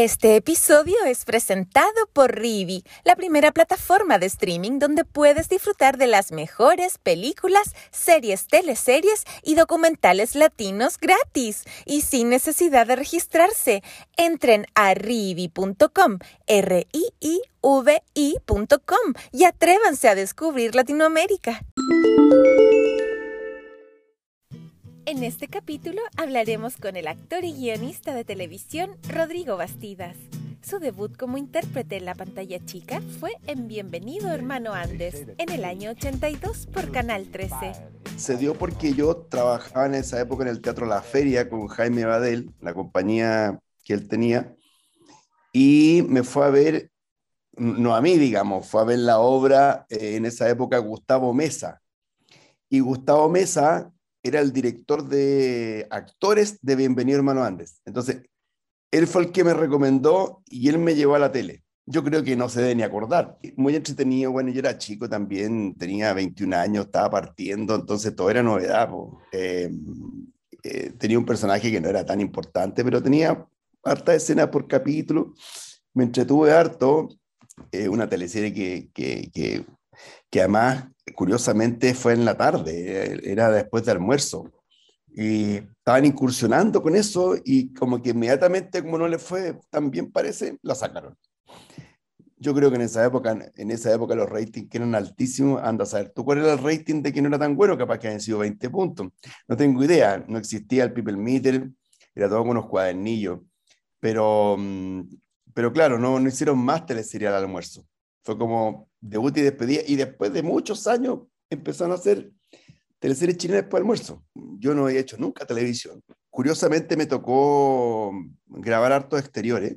Este episodio es presentado por Rivi, la primera plataforma de streaming donde puedes disfrutar de las mejores películas, series, teleseries y documentales latinos gratis y sin necesidad de registrarse. Entren a rivi.com, r i i v i.com y atrévanse a descubrir Latinoamérica. En este capítulo hablaremos con el actor y guionista de televisión Rodrigo Bastidas. Su debut como intérprete en la pantalla chica fue en Bienvenido Hermano Andes, en el año 82 por Canal 13. Se dio porque yo trabajaba en esa época en el Teatro La Feria con Jaime Badel, la compañía que él tenía, y me fue a ver, no a mí, digamos, fue a ver la obra eh, en esa época Gustavo Mesa. Y Gustavo Mesa era el director de actores de Bienvenido Hermano Andes. Entonces, él fue el que me recomendó y él me llevó a la tele. Yo creo que no se debe ni acordar. Muy entretenido, bueno, yo era chico también, tenía 21 años, estaba partiendo, entonces todo era novedad. Eh, eh, tenía un personaje que no era tan importante, pero tenía harta escena por capítulo. Me entretuve harto. Eh, una teleserie que, que, que, que además curiosamente fue en la tarde, era después de almuerzo. Y estaban incursionando con eso y como que inmediatamente, como no le fue tan bien parece, la sacaron. Yo creo que en esa época, en esa época los ratings eran altísimos, anda a saber, ¿tú cuál era el rating de que no era tan bueno? Capaz que hayan sido 20 puntos. No tengo idea, no existía el people meter, era todo con unos cuadernillos. Pero, mm, pero claro, no, no hicieron más teleserie al almuerzo. Fue como debut y despedida, y después de muchos años empezaron a hacer teleseries chilenas por almuerzo. Yo no he hecho nunca televisión. Curiosamente me tocó grabar hartos exteriores,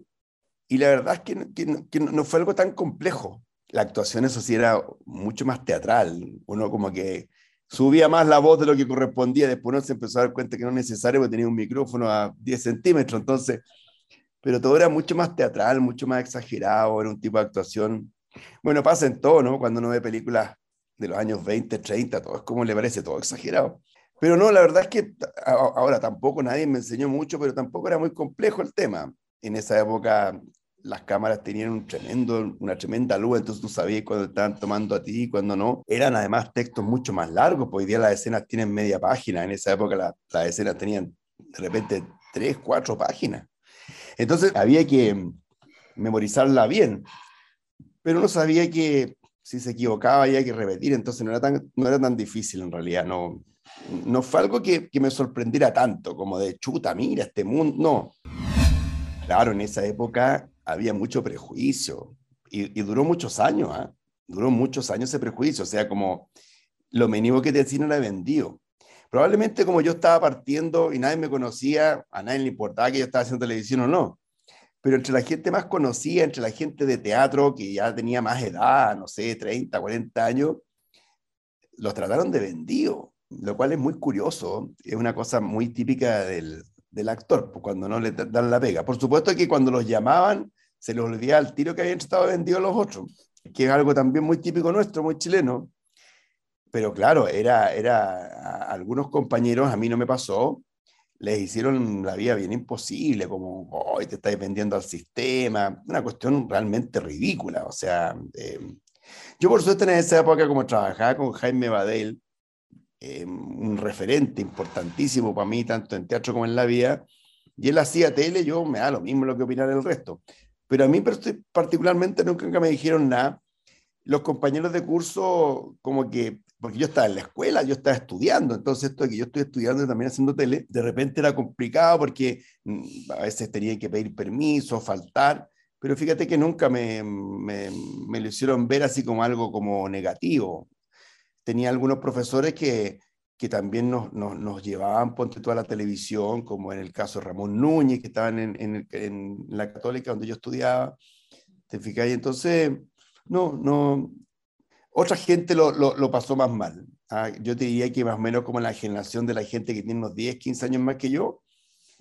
y la verdad es que, que, que no fue algo tan complejo. La actuación, eso sí, era mucho más teatral. Uno como que subía más la voz de lo que correspondía, después uno se empezó a dar cuenta que no es necesario porque tenía un micrófono a 10 centímetros, entonces, pero todo era mucho más teatral, mucho más exagerado, era un tipo de actuación bueno, pasa en todo, ¿no? Cuando uno ve películas de los años 20, 30, todo es como le parece, todo exagerado. Pero no, la verdad es que ahora tampoco nadie me enseñó mucho, pero tampoco era muy complejo el tema. En esa época las cámaras tenían una tremenda luz, entonces tú sabías cuando estaban tomando a ti y cuando no. Eran además textos mucho más largos, porque hoy día las escenas tienen media página, en esa época las escenas tenían de repente tres, cuatro páginas. Entonces había que memorizarla bien pero uno sabía que si se equivocaba había que repetir, entonces no era tan, no era tan difícil en realidad, no, no fue algo que, que me sorprendiera tanto, como de chuta, mira este mundo, no. Claro, en esa época había mucho prejuicio y, y duró muchos años, ¿eh? duró muchos años ese prejuicio, o sea, como lo mínimo que te decían era vendido. Probablemente como yo estaba partiendo y nadie me conocía, a nadie le importaba que yo estaba haciendo televisión o no pero entre la gente más conocida, entre la gente de teatro que ya tenía más edad, no sé, 30, 40 años, los trataron de vendido, lo cual es muy curioso, es una cosa muy típica del, del actor, pues, cuando no le dan la pega. Por supuesto que cuando los llamaban, se les olvidaba el tiro que habían estado vendidos los otros, que es algo también muy típico nuestro, muy chileno. Pero claro, era, era algunos compañeros, a mí no me pasó, les hicieron la vida bien imposible, como hoy te estáis vendiendo al sistema, una cuestión realmente ridícula. O sea, eh, yo por suerte en esa época, como trabajaba con Jaime Badel, eh, un referente importantísimo para mí, tanto en teatro como en la vida, y él hacía tele, yo me da lo mismo lo que opinar el resto. Pero a mí particularmente nunca me dijeron nada. Los compañeros de curso como que porque yo estaba en la escuela, yo estaba estudiando, entonces esto de que yo estoy estudiando y también haciendo tele, de repente era complicado porque mm, a veces tenía que pedir permiso, faltar, pero fíjate que nunca me, me, me lo hicieron ver así como algo como negativo. tenía algunos profesores que, que también nos, nos, nos, llevaban, ponte toda la televisión, como en el caso de Ramón Núñez, que estaban en, en, en la católica donde yo estudiaba. ¿Te fijas? Y entonces, no, no, otra gente lo, pasó más mal. ¿ah? Yo te diría que más o menos como la generación de la gente que tiene unos 10, 15 años más que yo,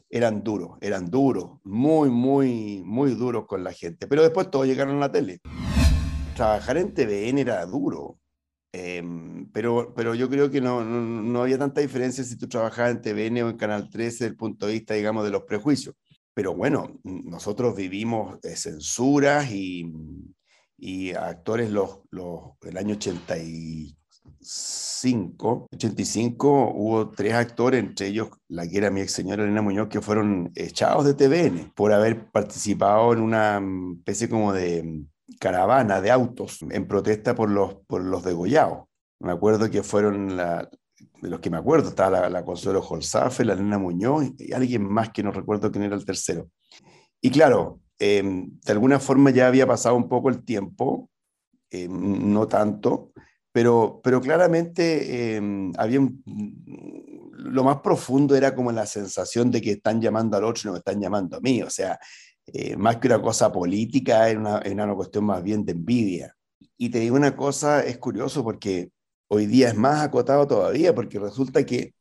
eran duros, eran duros, muy, muy, muy duros con la gente. Pero después todos llegaron a la tele. Trabajar en TVN era duro, eh, pero, pero yo creo que no, no, había tanta diferencia si tú trabajabas en TVN o en Canal 13 desde el punto de vista, digamos, de los prejuicios. Pero bueno, nosotros vivimos de censuras y, y actores los, los, el año 85, 85 hubo tres actores, entre ellos la que era mi ex señora Elena Muñoz, que fueron echados de TVN por haber participado en una especie como de caravana de autos en protesta por los, por los degollados. Me acuerdo que fueron la, de los que me acuerdo, estaba la, la Consuelo Holzafe, la Elena Muñoz y alguien más que no recuerdo quién era el tercero. Y claro, eh, de alguna forma ya había pasado un poco el tiempo, eh, no tanto, pero, pero claramente eh, había lo más profundo era como la sensación de que están llamando al otro y no me están llamando a mí, o sea, eh, más que una cosa política, era una, una cuestión más bien de envidia. Y te digo una cosa, es curioso porque hoy día es más acotado todavía, porque resulta que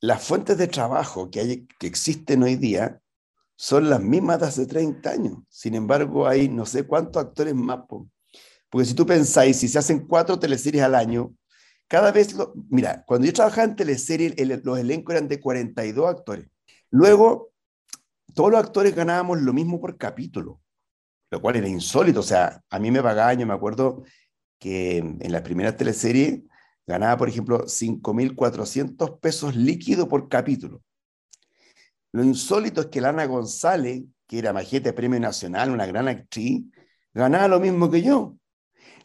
las fuentes de trabajo que, hay, que existen hoy día son las mismas de hace 30 años. Sin embargo, hay no sé cuántos actores más. Porque si tú pensáis, si se hacen cuatro teleseries al año, cada vez, lo, mira, cuando yo trabajaba en teleseries, el, los elencos eran de 42 actores. Luego, todos los actores ganábamos lo mismo por capítulo, lo cual era insólito. O sea, a mí me pagaban, yo me acuerdo que en las primeras teleseries ganaba, por ejemplo, 5.400 pesos líquido por capítulo. Lo insólito es que Lana González, que era majete premio nacional, una gran actriz, ganaba lo mismo que yo.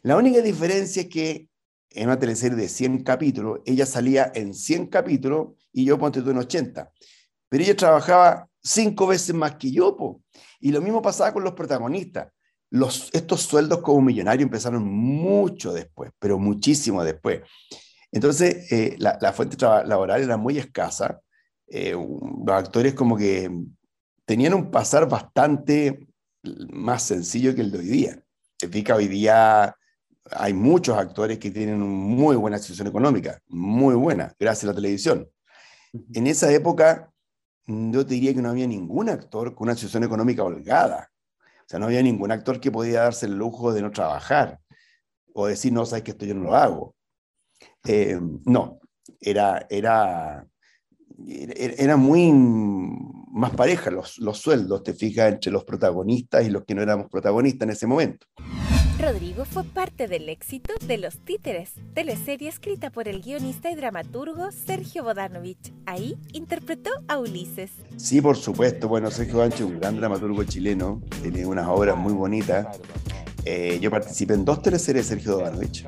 La única diferencia es que en una teleserie de 100 capítulos, ella salía en 100 capítulos y yo ponte tú en 80. Pero ella trabajaba cinco veces más que yo. Y lo mismo pasaba con los protagonistas. Los, estos sueldos como millonarios empezaron mucho después, pero muchísimo después. Entonces, eh, la, fuente laboral era muy escasa eh, los actores como que tenían un pasar bastante más sencillo que el de hoy día. Se fija, hoy día hay muchos actores que tienen muy buena situación económica, muy buena, gracias a la televisión. En esa época, yo te diría que no había ningún actor con una situación económica holgada. O sea, no había ningún actor que podía darse el lujo de no trabajar o decir, no, sabes que esto yo no lo hago. Eh, no, era, era era muy más pareja los, los sueldos, te fijas, entre los protagonistas y los que no éramos protagonistas en ese momento. Rodrigo fue parte del éxito de Los Títeres, teleserie escrita por el guionista y dramaturgo Sergio Bodanovich. Ahí interpretó a Ulises. Sí, por supuesto. Bueno, Sergio Bancho, un gran dramaturgo chileno, tiene unas obras muy bonitas. Eh, yo participé en dos teleseries de Sergio Bodanovich.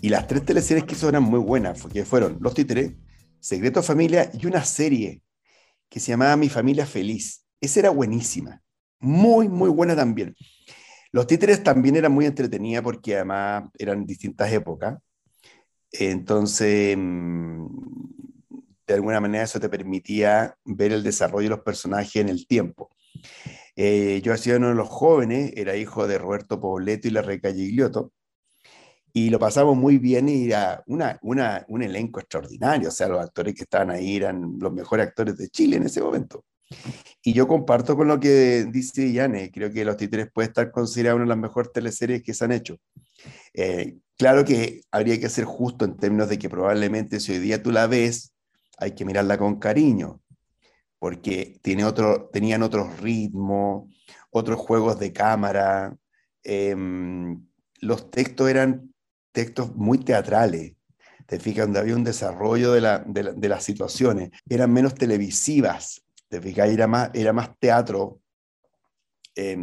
Y las tres teleseries que hizo eran muy buenas, porque fueron Los Títeres, Secreto Familia y una serie que se llamaba Mi Familia Feliz. Esa era buenísima, muy, muy buena también. Los títeres también eran muy entretenidas porque además eran distintas épocas. Entonces, mm, de alguna manera eso te permitía ver el desarrollo de los personajes en el tiempo. Eh, yo hacía uno de los jóvenes, era hijo de Roberto Pobleto y la Reca Gigliotto, y lo pasamos muy bien y era una, una, un elenco extraordinario, o sea, los actores que estaban ahí eran los mejores actores de Chile en ese momento. Y yo comparto con lo que dice Yane, creo que Los Títeres puede estar considerado una de las mejores teleseries que se han hecho. Eh, claro que habría que ser justo en términos de que probablemente si hoy día tú la ves, hay que mirarla con cariño, porque tiene otro, tenían otros ritmos, otros juegos de cámara, eh, los textos eran textos muy teatrales, te fijas, donde había un desarrollo de, la, de, la, de, las situaciones, eran menos televisivas, te fijas, era más, era más teatro, eh,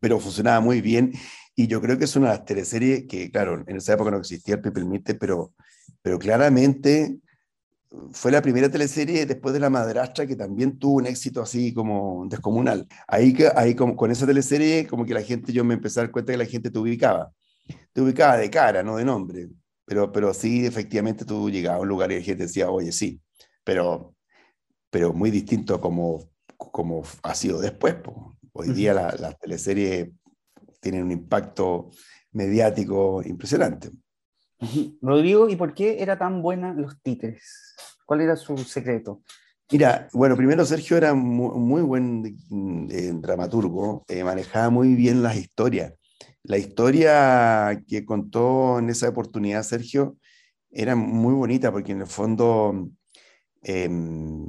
pero funcionaba muy bien. Y yo creo que es una de las teleseries que, claro, en esa época no existía el Meet, pero, pero claramente fue la primera teleserie después de La Madrastra que también tuvo un éxito así como descomunal. Ahí, ahí con, con esa teleserie, como que la gente, yo me empecé a dar cuenta que la gente te ubicaba te ubicaba de cara, no de nombre. pero, pero sí, efectivamente tú llegabas a un lugar y la gente decía, oye, sí, pero, pero muy distinto como, como ha sido después. Hoy día las la teleseries tienen un impacto mediático impresionante. Rodrigo, ¿y por qué era tan buena los títeres? ¿Cuál era su secreto? Mira, bueno, primero Sergio era muy, muy buen eh, dramaturgo, eh, manejaba muy bien las historias. La historia que contó en esa oportunidad Sergio era muy bonita porque en el fondo em,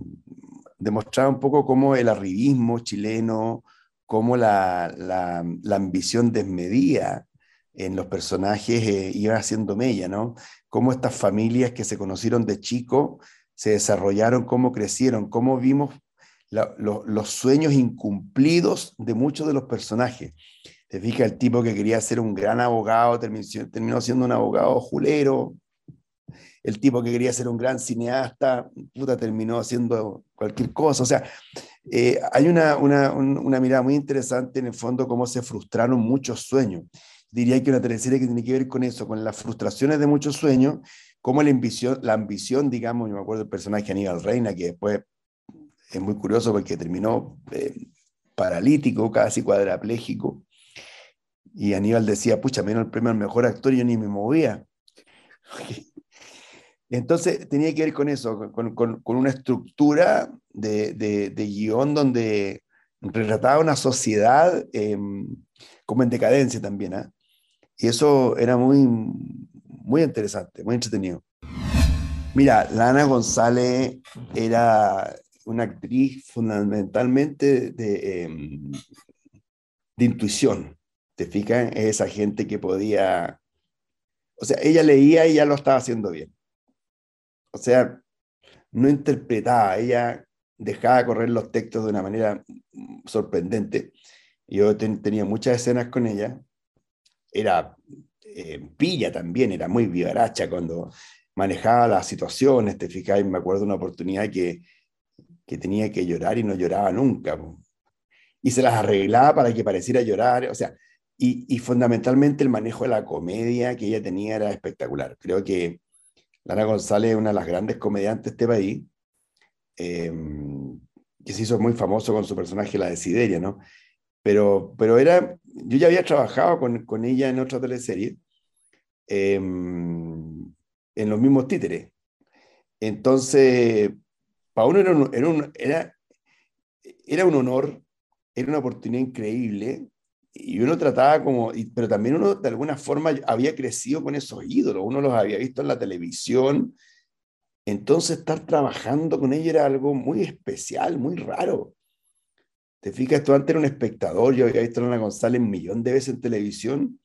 demostraba un poco cómo el arribismo chileno, cómo la, la, ambición desmedida en los personajes eh, iba haciendo mella, ¿no? Cómo estas familias que se conocieron de chico se desarrollaron, cómo crecieron, cómo vimos los sueños incumplidos de muchos de los personajes. Te fijas, el tipo que quería ser un gran abogado terminó, terminó siendo un abogado julero. El tipo que quería ser un gran cineasta, puta, terminó haciendo cualquier cosa. O sea, eh, hay una, una, una, mirada muy interesante en el fondo cómo se frustraron muchos sueños. Diría que una teleserie que tiene que ver con eso, con las frustraciones de muchos sueños, como la ambición, la ambición, digamos, yo me acuerdo del personaje Aníbal Reina, que después es muy curioso porque terminó eh, paralítico, casi cuadrapléjico, y Aníbal decía, pucha, menos el premio al mejor actor y yo ni me movía. Entonces tenía que ver con eso, con, una estructura de, de, guion donde retrataba una sociedad em, como en decadencia también. ¿ah? Y eso era muy, muy interesante, muy entretenido. Mira, Lana González era una actriz fundamentalmente de, em, de intuición. ¿Te fijas? Es esa gente que podía... O sea, ella leía y ya lo estaba haciendo bien. O sea, no interpretaba, ella dejaba correr los textos de una manera sorprendente. Yo tenía muchas escenas con ella. Era eh, pilla también, era muy vivaracha cuando manejaba las situaciones. Te fijas, me acuerdo una oportunidad que, que tenía que llorar y no lloraba nunca. Y se las arreglaba para que pareciera llorar. O sea, y, fundamentalmente el manejo de la comedia que ella tenía era espectacular. Creo que Lara González es una de las grandes comediantes de este país, em, que se hizo muy famoso con su personaje La Desideria, ¿no? Pero, pero era, yo ya había trabajado con, con ella en otra teleserie, em, en los mismos títeres. Entonces, para uno era era, era un honor, era una oportunidad increíble y uno trataba como, pero también uno de alguna forma había crecido con esos ídolos, uno los había visto en la televisión, entonces estar trabajando con ella era algo muy especial, muy raro. Te fijas, tú antes era un espectador, yo había visto a Ana González un millón de veces en televisión,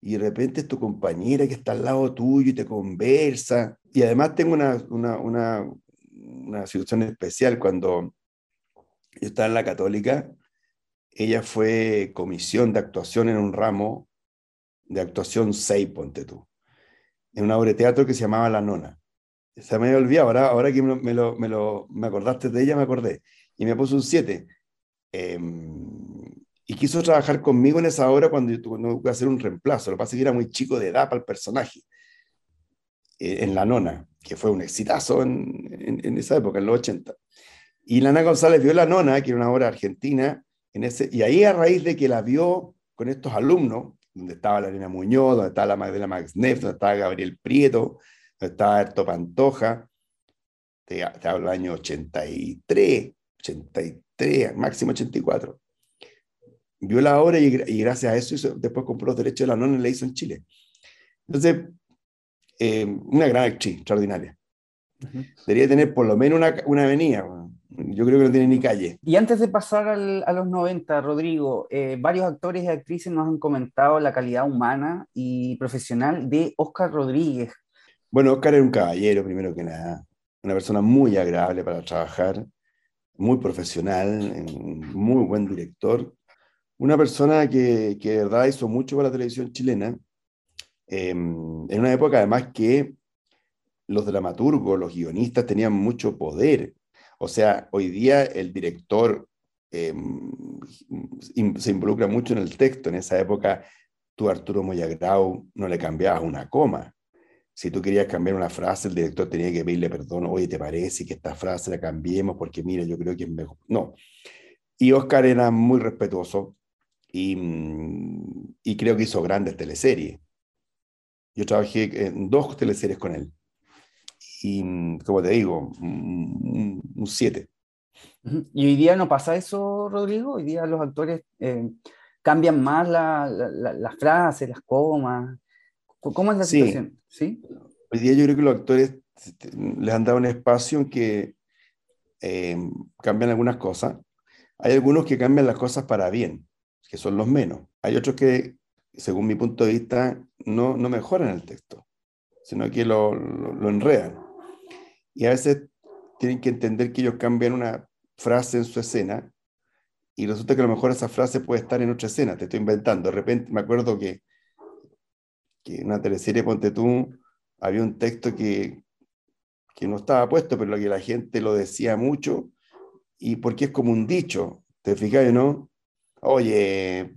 y de repente es tu compañera que está al lado tuyo y te conversa. Y además tengo una, una, una, una situación especial cuando yo estaba en la católica, ella fue comisión de actuación en un ramo de actuación 6, ponte tú, en una obra de teatro que se llamaba La Nona. Se me había ahora, ahora que me, lo, me, lo, me acordaste de ella, me acordé. Y me puso un 7. Em, y quiso trabajar conmigo en esa obra cuando yo tuve que hacer un reemplazo. Lo que pasa es que era muy chico de edad para el personaje. Eh, en La Nona, que fue un exitazo en, en, en, esa época, en los 80. Y Lana González vio La Nona, que era una obra argentina, y ahí a raíz de que la vio con estos alumnos, donde estaba la Elena Muñoz, donde estaba la Magdalena Max Neff, donde estaba Gabriel Prieto, donde estaba Erto Pantoja, te, hablo del año 83, 83, máximo 84. Vio la obra y, gracias a eso después compró los derechos de la nona y la hizo en Chile. Entonces, eh, una gran actriz, extraordinaria. Debería tener por lo menos una, una avenida. Yo creo que no tiene ni calle. Y antes de pasar a los 90, Rodrigo, eh, varios actores y actrices nos han comentado la calidad humana y profesional de Oscar Rodríguez. Bueno, Oscar era un caballero, primero que nada. Una persona muy agradable para trabajar, muy profesional, muy buen director. Una persona que, que de verdad hizo mucho para la televisión chilena. Em, en una época, además, que los dramaturgos, los guionistas tenían mucho poder o sea, hoy día el director em, se involucra mucho en el texto. En esa época, tú, Arturo Moyagrau, no le cambiabas una coma. Si tú querías cambiar una frase, el director tenía que pedirle perdón, oye, ¿te parece que esta frase la cambiemos? Porque mira, yo creo que es mejor. No. Y Oscar era muy respetuoso y, y creo que hizo grandes teleseries. Yo trabajé en dos teleseries con él. Y, mm, como te digo, un 7. ¿Y hoy día no pasa eso, Rodrigo? Hoy día los actores eh, cambian más las la, frases, las comas. ¿Cómo es la situación? ¿Sí? Hoy día yo creo que los actores les han dado un espacio en que eh, cambian algunas cosas. Hay algunos que cambian las cosas para bien, que son los menos. Hay otros que, según mi punto de vista, no, no mejoran el texto, sino que lo, lo, lo enredan. Y a veces tienen que entender que ellos cambian una frase en su escena y resulta que a lo mejor esa frase puede estar en otra escena, te estoy inventando. De repente me acuerdo que, que en una teleserie, ponte tú, había un texto que, que no estaba puesto, pero que la gente lo decía mucho, y porque es como un dicho, ¿te fijas, no? Oye,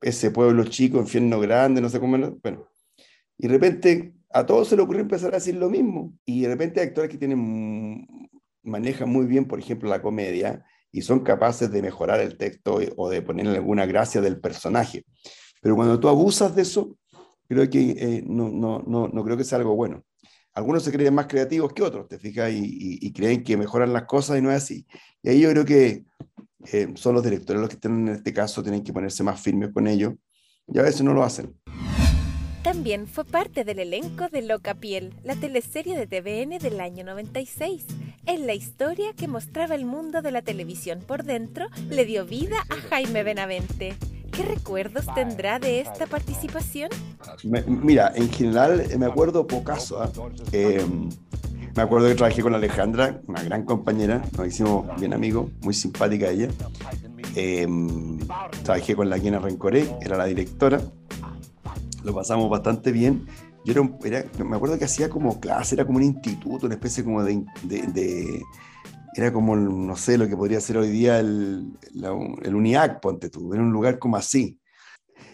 ese pueblo chico, infierno grande, no sé cómo, bueno. Y de repente a todos se le ocurrió empezar a decir lo mismo, y de repente hay actores que tienen, manejan muy bien, por ejemplo, la comedia, y son capaces de mejorar el texto o de ponerle alguna gracia del personaje. Pero cuando tú abusas de eso, creo que eh, no, no, no, no, creo que sea algo bueno. Algunos se creen más creativos que otros, te fijas, y, creen que mejoran las cosas y no es así. Y ahí yo creo que eh, son los directores los que tienen en este caso, tienen que ponerse más firmes con ellos, y a veces no lo hacen. También fue parte del elenco de Loca Piel, la teleserie de TVN del año 96. En la historia que mostraba el mundo de la televisión por dentro, le dio vida a Jaime Benavente. ¿Qué recuerdos tendrá de esta participación? mira, en general eh, me acuerdo pocaso. ¿eh? me acuerdo que trabajé con Alejandra, una gran compañera, nos hicimos bien amigos, muy simpática ella. Eh, trabajé con la Quina Rencoré, era la directora lo pasamos bastante bien. Yo era, me acuerdo que hacía como clase, era como un instituto, una especie como de, de, era como, no sé, lo que podría ser hoy día el, el UNIAC, ponte tú, era un lugar como así.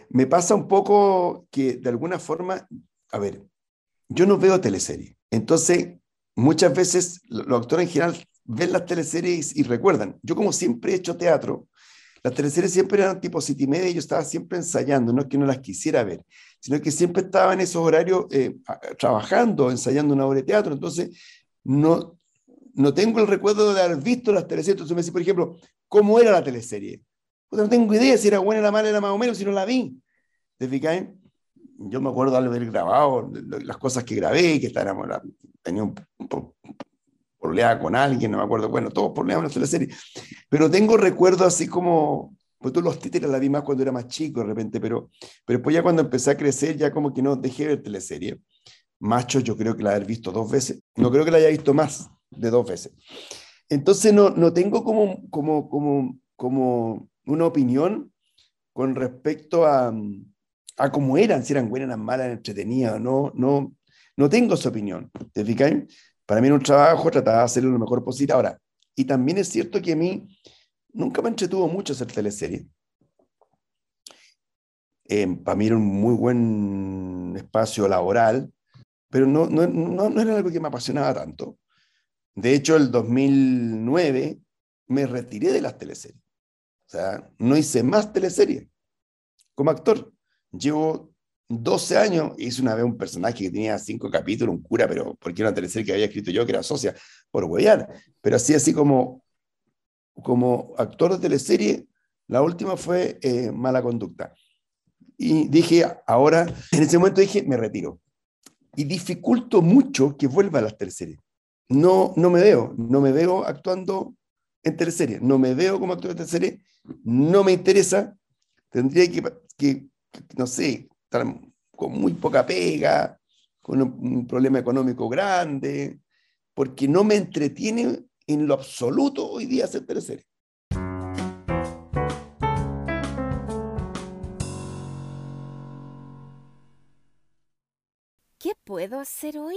Me pasa un poco que de alguna forma, a ver, yo no veo teleseries, entonces muchas veces los actores en general ven las teleseries y recuerdan. Yo como siempre he hecho teatro, las teleseries siempre eran tipo siete y media y yo estaba siempre ensayando, no es que no las quisiera ver, sino que siempre estaba en esos horarios eh, trabajando, ensayando una obra de teatro. Entonces, no, no tengo el recuerdo de haber visto las teleseries. Entonces me dice, por ejemplo, ¿cómo era la teleserie? Pues no tengo idea si era buena, era mala, era más o menos, si no la vi. ¿Te fijas? Yo me acuerdo de haber grabado las cosas que grabé, que estábamos, tenía un, problema con alguien, no me acuerdo, bueno, todos problemas en la teleserie. Pero tengo recuerdos así como pues tú los títeres la vi más cuando era más chico de repente, pero, pero después ya cuando empecé a crecer, ya como que no dejé de ver teleserie. Macho, yo creo que la he visto dos veces. No creo que la haya visto más de dos veces. Entonces no, no tengo como, como, como, como una opinión con respecto a, a cómo eran, si eran buenas, eran malas, entretenidas, no, no, no tengo esa opinión. ¿Te fijas? Para mí en un trabajo trataba de hacerlo lo mejor posible. Ahora, y también es cierto que a mí nunca me entretuvo mucho hacer teleserie. Eh, para mí era un muy buen espacio laboral, pero no, no, no, no, era algo que me apasionaba tanto. De hecho, el 2009 me retiré de las teleseries. O sea, no hice más teleseries como actor. Llevo 12 años, hice una vez un personaje que tenía cinco capítulos, un cura, pero porque era una teleserie que había escrito yo, que era socia, por huear. Pero así, así como como actor de teleserie, la última fue eh, Mala Conducta. Y dije, ahora, en ese momento dije, me retiro. Y dificulto mucho que vuelva a las teleseries. No, no me veo, no me veo actuando en teleserie, no me veo como actor de teleserie, no me interesa. Tendría que, no sé, estar con muy poca pega, con un problema económico grande, porque no me entretiene en lo absoluto hoy día hacer teleserie. ¿Qué puedo hacer hoy?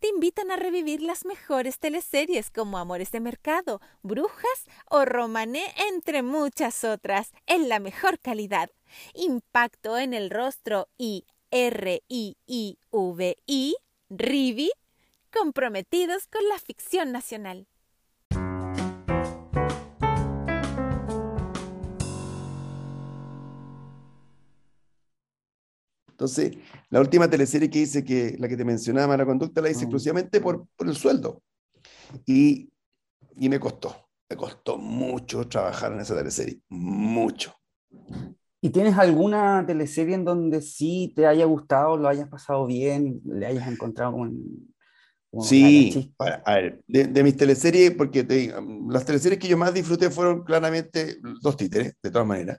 te invitan a revivir las mejores teleseries como Amores de Mercado, Brujas o Romané, entre muchas otras, en la mejor calidad. Impacto en el rostro y R-I-I-V-I, Rivi, comprometidos con la ficción nacional. Entonces, la última teleserie que hice, que la que te mencionaba, Mala Conducta, la hice mm. exclusivamente por, por, el sueldo. Y, y me costó, me costó mucho trabajar en esa teleserie, mucho. ¿Y tienes alguna teleserie en donde sí te haya gustado, lo hayas pasado bien, le hayas encontrado un... sí, a ver, de, mis teleseries, porque las teleseries que yo más disfruté fueron claramente dos títeres, de todas maneras.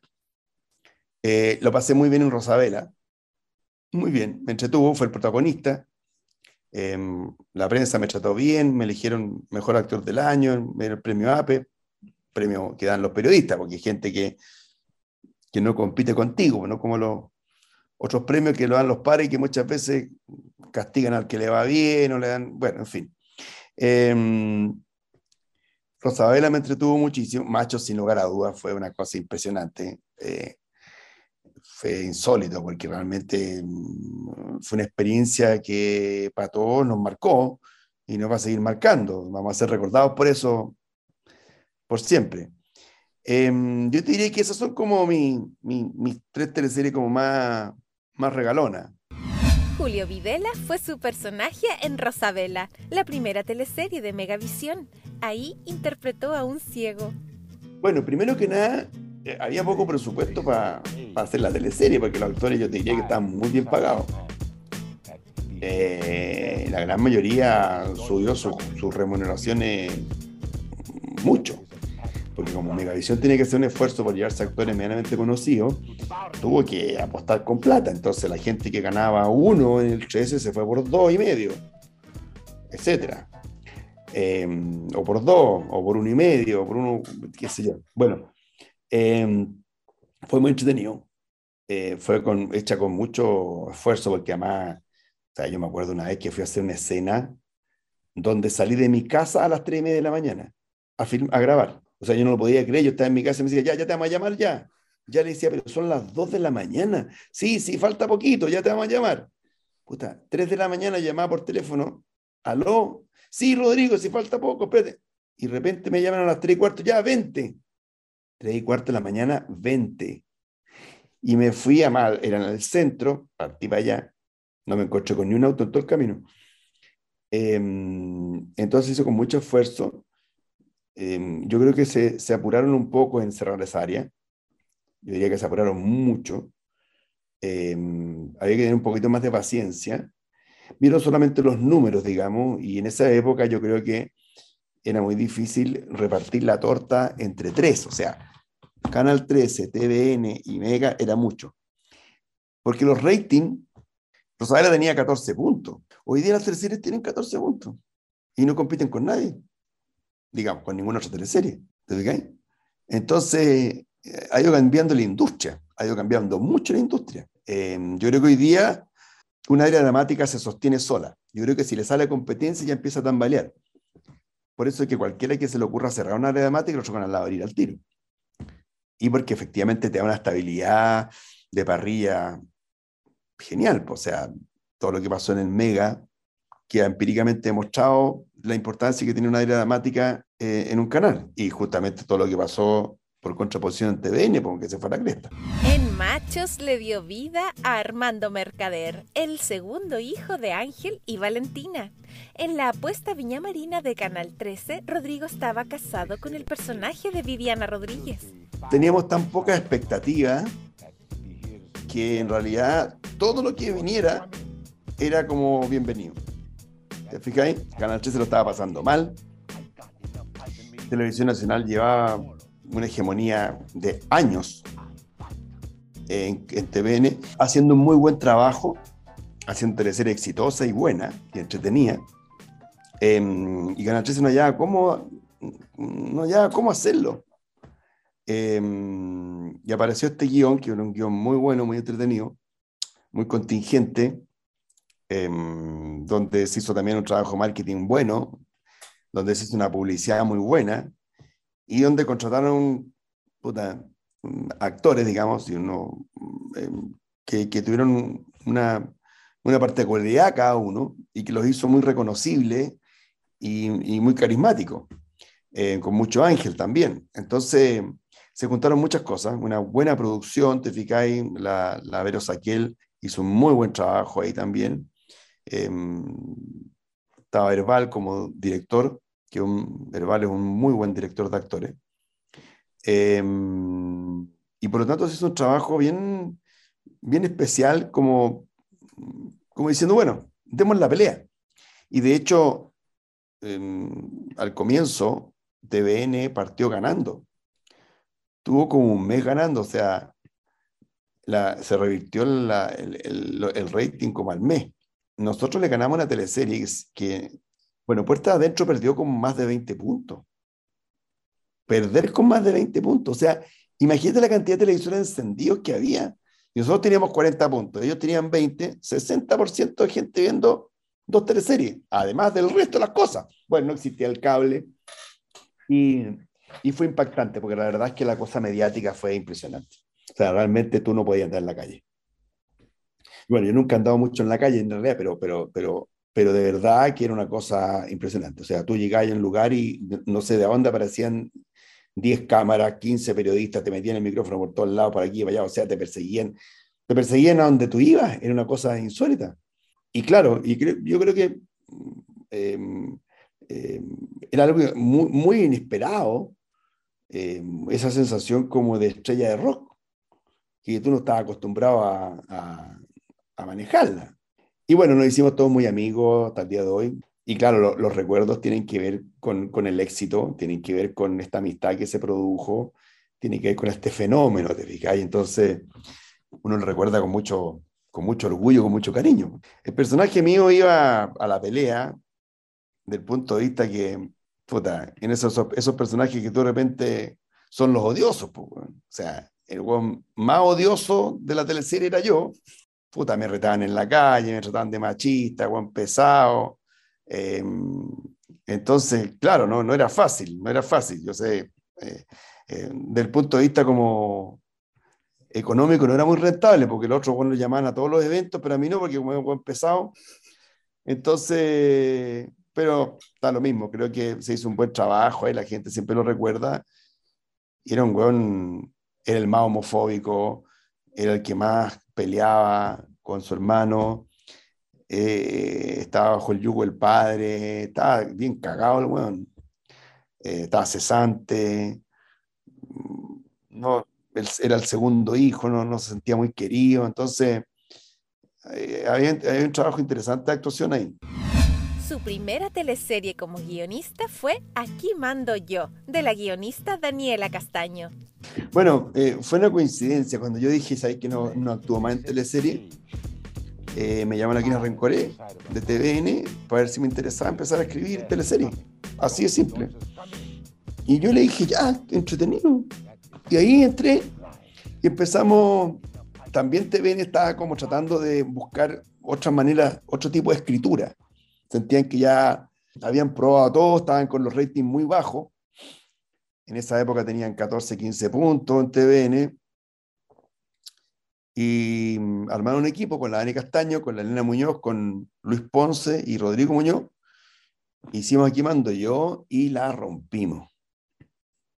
Eh, lo pasé muy bien en Rosabela, muy bien, me entretuvo, fue el protagonista. Em, la prensa me trató bien, me eligieron mejor actor del año, el premio APE, premio que dan los periodistas, porque hay gente que, que no compite contigo, no como los otros premios que lo dan los pares y que muchas veces castigan al que le va bien o le dan, bueno, en fin. Eh, Rosabela me entretuvo muchísimo, Macho sin lugar a dudas fue una cosa impresionante. Eh, fue insólito porque realmente mm, fue una experiencia que para todos nos marcó y nos va a seguir marcando. Vamos a ser recordados por eso por siempre. Em, yo te diría que esas son como mis tres teleseries como más, más regalonas. Julio Videla fue su personaje en Rosabela, la primera teleserie de Megavisión. Ahí interpretó a un ciego. Bueno, primero que nada, eh, había poco presupuesto para hacer la teleserie, porque los actores yo te diría que estaban muy bien pagados. Eh, la gran mayoría subió sus remuneraciones mucho, porque como Megavisión tiene que hacer un esfuerzo por llevarse a actores medianamente conocidos, tuvo que apostar con plata. Entonces la gente que ganaba uno en el 13 se fue por dos y medio, etcétera. Eh, o por dos, o por uno y medio, o por uno, qué sé yo. Bueno, Em, fue muy entretenido. Eh, fue hecha con mucho esfuerzo porque además, o sea, yo me acuerdo una vez que fui a hacer una escena donde salí de mi casa a las 3 y media de la mañana a, film, a grabar. O sea, yo no lo podía creer, yo estaba en mi casa y me decía, ya, ya te vamos a llamar ya. Ya le decía, pero son las 2 de la mañana. Sí, sí, falta poquito, ya te vamos a llamar. Puta, 3 de la mañana llamaba por teléfono. ¿Aló? Sí, Rodrigo, si falta poco, espérate. Y de repente me llaman a las 3 y cuarto, ya, 20. 3 y cuarto de la mañana, 20. Y me fui a mal, era en el centro, partí para allá, no me encontré con ni un auto en todo el camino. Em, entonces hizo con mucho esfuerzo. Em, yo creo que se, se, apuraron un poco en cerrar esa área. Yo diría que se apuraron mucho. Em, había que tener un poquito más de paciencia. Vieron solamente los números, digamos, y en esa época yo creo que era muy difícil repartir la torta entre tres. O sea, Canal 13, TVN y Mega era mucho. Porque los ratings, Rosario tenía 14 puntos. Hoy día las teleseries tienen 14 puntos y no compiten con nadie. Digamos, con ninguna otra teleserie. ¿Te Entonces, eh, ha ido cambiando la industria, ha ido cambiando mucho la industria. Em, yo creo que hoy día una área dramática se sostiene sola. Yo creo que si le sale competencia ya empieza a tambalear. Por eso es que cualquiera que se le ocurra cerrar una área dramática, lo van al lado abrir al tiro y porque efectivamente te da una estabilidad de parrilla genial. O sea, todo lo que pasó en el Mega que ha empíricamente demostrado la importancia que tiene una área dramática eh, en un canal. Y justamente todo lo que pasó por contraposición en TVN, porque se fue a la cresta. En Machos le dio vida a Armando Mercader, el segundo hijo de Ángel y Valentina. En la apuesta Viña Marina de Canal 13, Rodrigo estaba casado con el personaje de Viviana Rodríguez teníamos tan poca expectativa que en realidad todo lo que viniera era como bienvenido. ¿Te fijáis? Canal 13 lo estaba pasando mal. Televisión Nacional llevaba una hegemonía de años en, en TVN, haciendo un muy buen trabajo, haciendo teleserie exitosa y buena y entretenida. Em, y Canal 13 no hallaba cómo, no hallaba cómo hacerlo. Em, y apareció este guion, que era un guion muy bueno, muy entretenido, muy contingente, em, donde se hizo también un trabajo marketing bueno, donde se hizo una publicidad muy buena, y donde contrataron actores, digamos, y uno, que, tuvieron una, una particularidad cada uno y que los hizo muy reconocibles y, muy carismáticos, eh, con mucho ángel también. Entonces, se juntaron muchas cosas, una buena producción, te fijáis, la, la Vero Saquel hizo un muy buen trabajo ahí también. Em, estaba Verbal como director, que un, Verbal es un muy buen director de actores. Em, y por lo tanto es un trabajo bien, bien especial, como, como diciendo, bueno, demos la pelea. Y de hecho, em, al comienzo, TVN partió ganando. Tuvo como un mes ganando, o sea, la, se revirtió el, el, rating como al mes. Nosotros le ganamos una teleserie que, bueno, Puerta Adentro perdió con más de 20 puntos. Perder con más de 20 puntos. O sea, imagínate la cantidad de televisores encendidos que había. Y nosotros teníamos 40 puntos, ellos tenían 20, 60% de gente viendo dos teleseries, además del resto de las cosas. Bueno, no existía el cable y, y fue impactante, porque la verdad es que la cosa mediática fue impresionante. O sea, realmente tú no podías andar en la calle. Bueno, yo nunca he andado mucho en la calle en realidad, pero, pero, pero, pero de verdad que era una cosa impresionante. O sea, tú llegabas a un lugar y no sé de dónde aparecían 10 cámaras, 15 periodistas, te metían el micrófono por todos lados, por aquí y allá, o sea, te perseguían, te perseguían a donde tú ibas, era una cosa insólita. Y claro, y yo creo que em, em, era algo muy, inesperado, em, esa sensación como de estrella de rock, que tú no estabas acostumbrado a, manejarla. Y bueno, nos hicimos todos muy amigos hasta el día de hoy. Y claro, los recuerdos tienen que ver con, con, el éxito, tienen que ver con esta amistad que se produjo, tienen que ver con este fenómeno, ¿te fijas? Y entonces uno lo recuerda con mucho, con mucho orgullo, con mucho cariño. El personaje mío iba a la pelea del punto de vista que, puta, en esos, esos personajes que tú de repente son los odiosos, o sea, el más odioso de la teleserie era yo, puta, me retaban en la calle, me trataban de machista, buen pesado, Em, entonces, claro, no, no era fácil, no era fácil. Yo sé, eh, eh, del punto de vista como económico no era muy rentable, porque los otros bueno, lo llamaban a todos los eventos, pero a mí no, porque como buen pesado. Entonces, pero está lo mismo, creo que se hizo un buen trabajo, y la gente siempre lo recuerda. Era un buen, era el más homofóbico, era el que más peleaba con su hermano, eh, estaba bajo el yugo del padre, estaba bien cagado el weón, eh, estaba cesante, mm, no, era el segundo hijo, no, no se sentía muy querido, entonces eh, había, un trabajo interesante de actuación ahí. Su primera teleserie como guionista fue Aquí mando yo, de la guionista Daniela Castaño. Bueno, fue una coincidencia cuando yo dije, ¿sabes que no, no actúo más en teleserie? Eh, me llaman aquí en Rencoré, de TVN, para ver si me interesaba empezar a escribir teleseries. Así de simple. Y yo le dije, ya, entretenido. Y ahí entré y empezamos. También TVN estaba como tratando de buscar otras maneras, otro tipo de escritura. Sentían que ya habían probado todo, estaban con los ratings muy bajos. En esa época tenían 14, 15 puntos en TVN y mm, armaron un equipo con la Dani Castaño, con la Elena Muñoz, con Luis Ponce y Rodrigo Muñoz. Hicimos aquí mando yo y la rompimos.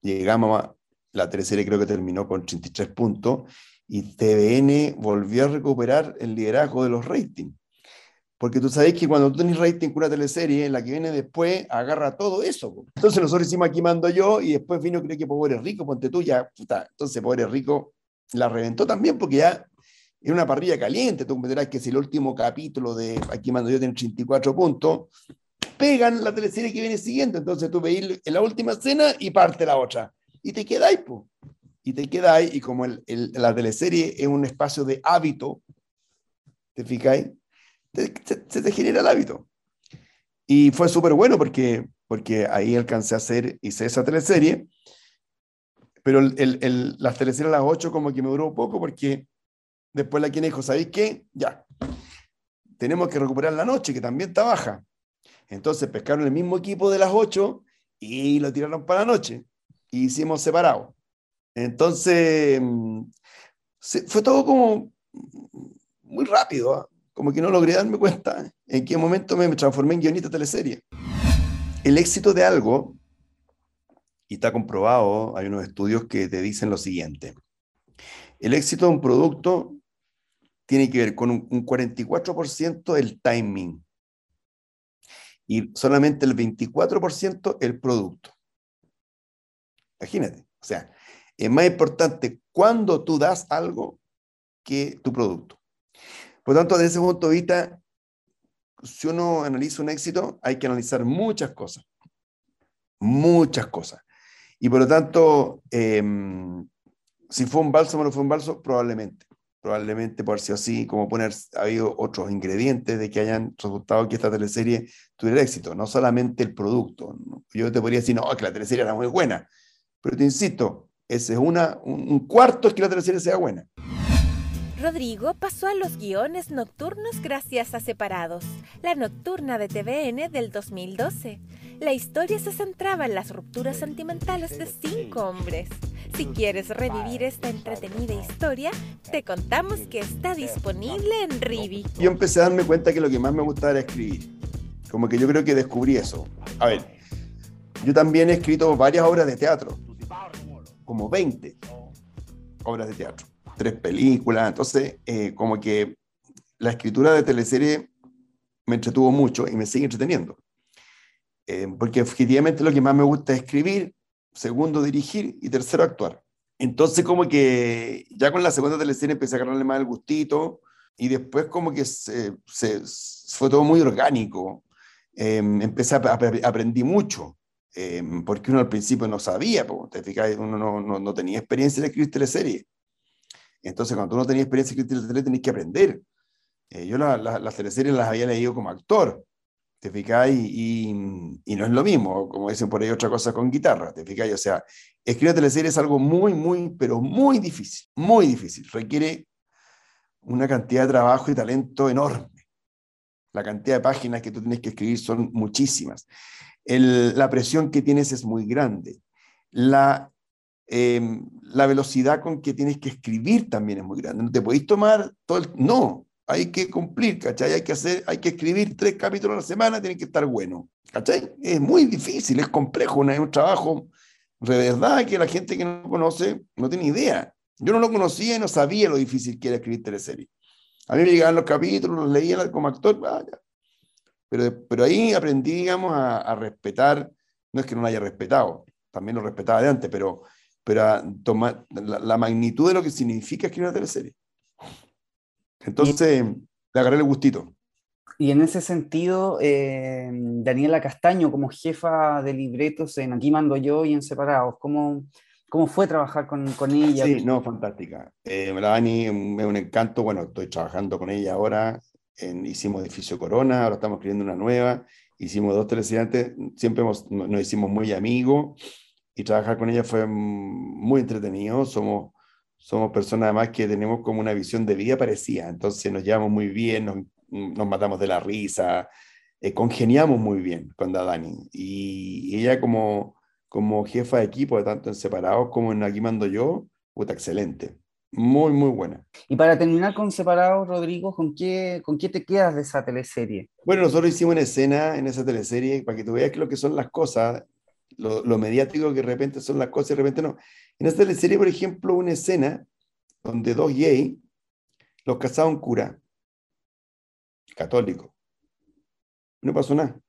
Llegamos a la tercera creo que terminó con 33 puntos y TVN volvió a recuperar el liderazgo de los ratings. Porque tú sabes que cuando tú tenés rating con una teleserie, la que viene después agarra todo eso. Entonces nosotros hicimos aquí mando yo y después vino creo que Pobre Rico, ponte tú ya, puta. Entonces Pobre Rico la reventó también porque ya era una parrilla caliente. Tú comprenderás que si el último capítulo de Aquí mando yo tiene 34 puntos, pegan la teleserie que viene siguiendo. Entonces tú veis la última escena y parte la otra. y te quedáis, po. Y te quedáis, y como el, el, la teleserie es un espacio de hábito, ¿te fijáis? Se te genera el hábito. Y fue súper bueno porque, porque ahí alcancé a hacer, hice esa teleserie, pero el, el, las teleseries a las 8 como que me duró poco porque después la quien dijo, ¿sabéis qué? Ya, tenemos que recuperar la noche, que también está baja. Entonces pescaron el mismo equipo de las 8 y lo tiraron para la noche. Y hicimos separado. Entonces, mm, fue todo como muy rápido. ¿ah? Como que no logré darme cuenta en qué momento me transformé en guionista de teleserie. El éxito de algo, y está comprobado, hay unos estudios que te dicen lo siguiente, el éxito de un producto tiene que ver con un, 44% el timing y solamente el 24% el producto. Imagínate, o sea, es más importante cuando tú das algo que tu producto. Por lo tanto, desde ese punto de vista, si uno analiza un éxito, hay que analizar muchas cosas. Muchas cosas. Y por lo tanto, em, si fue un bálsamo o no fue un bálsamo, probablemente. Probablemente por si así, como poner, ha habido otros ingredientes de que hayan resultado que esta teleserie tuviera éxito, no solamente el producto. Yo te podría decir, no, que la teleserie era muy buena, pero te insisto, ese es una, un cuarto es que la teleserie sea buena. Rodrigo pasó a los guiones nocturnos gracias a Separados, la nocturna de TVN del 2012. La historia se centraba en las rupturas sentimentales de cinco hombres. Si quieres revivir esta entretenida historia, te contamos que está disponible en Rivi. Yo empecé a darme cuenta que lo que más me gustaba era escribir. Como que yo creo que descubrí eso. A ver, yo también he escrito varias obras de teatro, como 20 obras de teatro tres películas, entonces eh, como que la escritura de teleserie me entretuvo mucho y me sigue entreteniendo. Eh, porque efectivamente lo que más me gusta es escribir, segundo dirigir y tercero actuar. Entonces como que ya con la segunda teleserie empecé a agarrarle más el gustito y después como que se, se fue todo muy orgánico. Eh, empecé a, aprendí mucho. porque uno al principio no sabía, te fijas, uno no, no, no, tenía experiencia de escribir teleserie. Entonces, cuando tú no tenías experiencia en escribir tele, tenías que aprender. Eh, yo las teleseries las había leído como actor, ¿te fijas? Y, no es lo mismo, como dicen por ahí otra cosa con guitarra, ¿te fijas? O sea, escribir teleseries es algo muy, muy, pero muy difícil, muy difícil. Requiere una cantidad de trabajo y talento enorme. La cantidad de páginas que tú tienes que escribir son muchísimas. La presión que tienes es muy grande. La Em, la velocidad con que tienes que escribir también es muy grande. No te podéis tomar todo el... No, hay que cumplir, ¿cachai? Hay que, hacer, hay que escribir tres capítulos a la semana, tiene que estar bueno, ¿cachai? Es muy difícil, es complejo, es un trabajo de verdad que la gente que no conoce no tiene idea. Yo no lo conocía y no sabía lo difícil que era escribir teleserie. A mí me llegaban los capítulos, los leía como actor, vaya. Pero, pero ahí aprendí, digamos, a, a respetar, no es que no lo haya respetado, también lo respetaba de antes, pero pero tomar la, magnitud de lo que significa escribir una teleserie. Entonces, le agarré el gustito. Y en ese sentido, eh, Daniela Castaño, como jefa de libretos en Aquí Mando Yo y en Separados, ¿cómo, cómo fue trabajar con, con ella? Sí, no, fantástica. Eh, la Dani es un encanto. Bueno, estoy trabajando con ella ahora. En, hicimos Edificio Corona, ahora estamos escribiendo una nueva. Hicimos dos teleseries siempre nos, nos hicimos muy amigos y trabajar con ella fue muy entretenido. Somos, somos personas además que tenemos como una visión de vida parecida, entonces nos llevamos muy bien, nos, nos matamos de la risa, eh, congeniamos muy bien con Dani. Y, ella como, como jefa de equipo, tanto en Separados como en Aquí Mando Yo, puta, excelente. Muy, muy buena. Y para terminar con Separados, Rodrigo, ¿con qué, ¿con qué te quedas de esa teleserie? Bueno, nosotros hicimos una escena en esa teleserie para que tú veas lo que son las cosas lo, mediático que de repente son las cosas y de repente no. En esta serie, por ejemplo, una escena donde dos gays los casaban cura, católico. No pasó nada.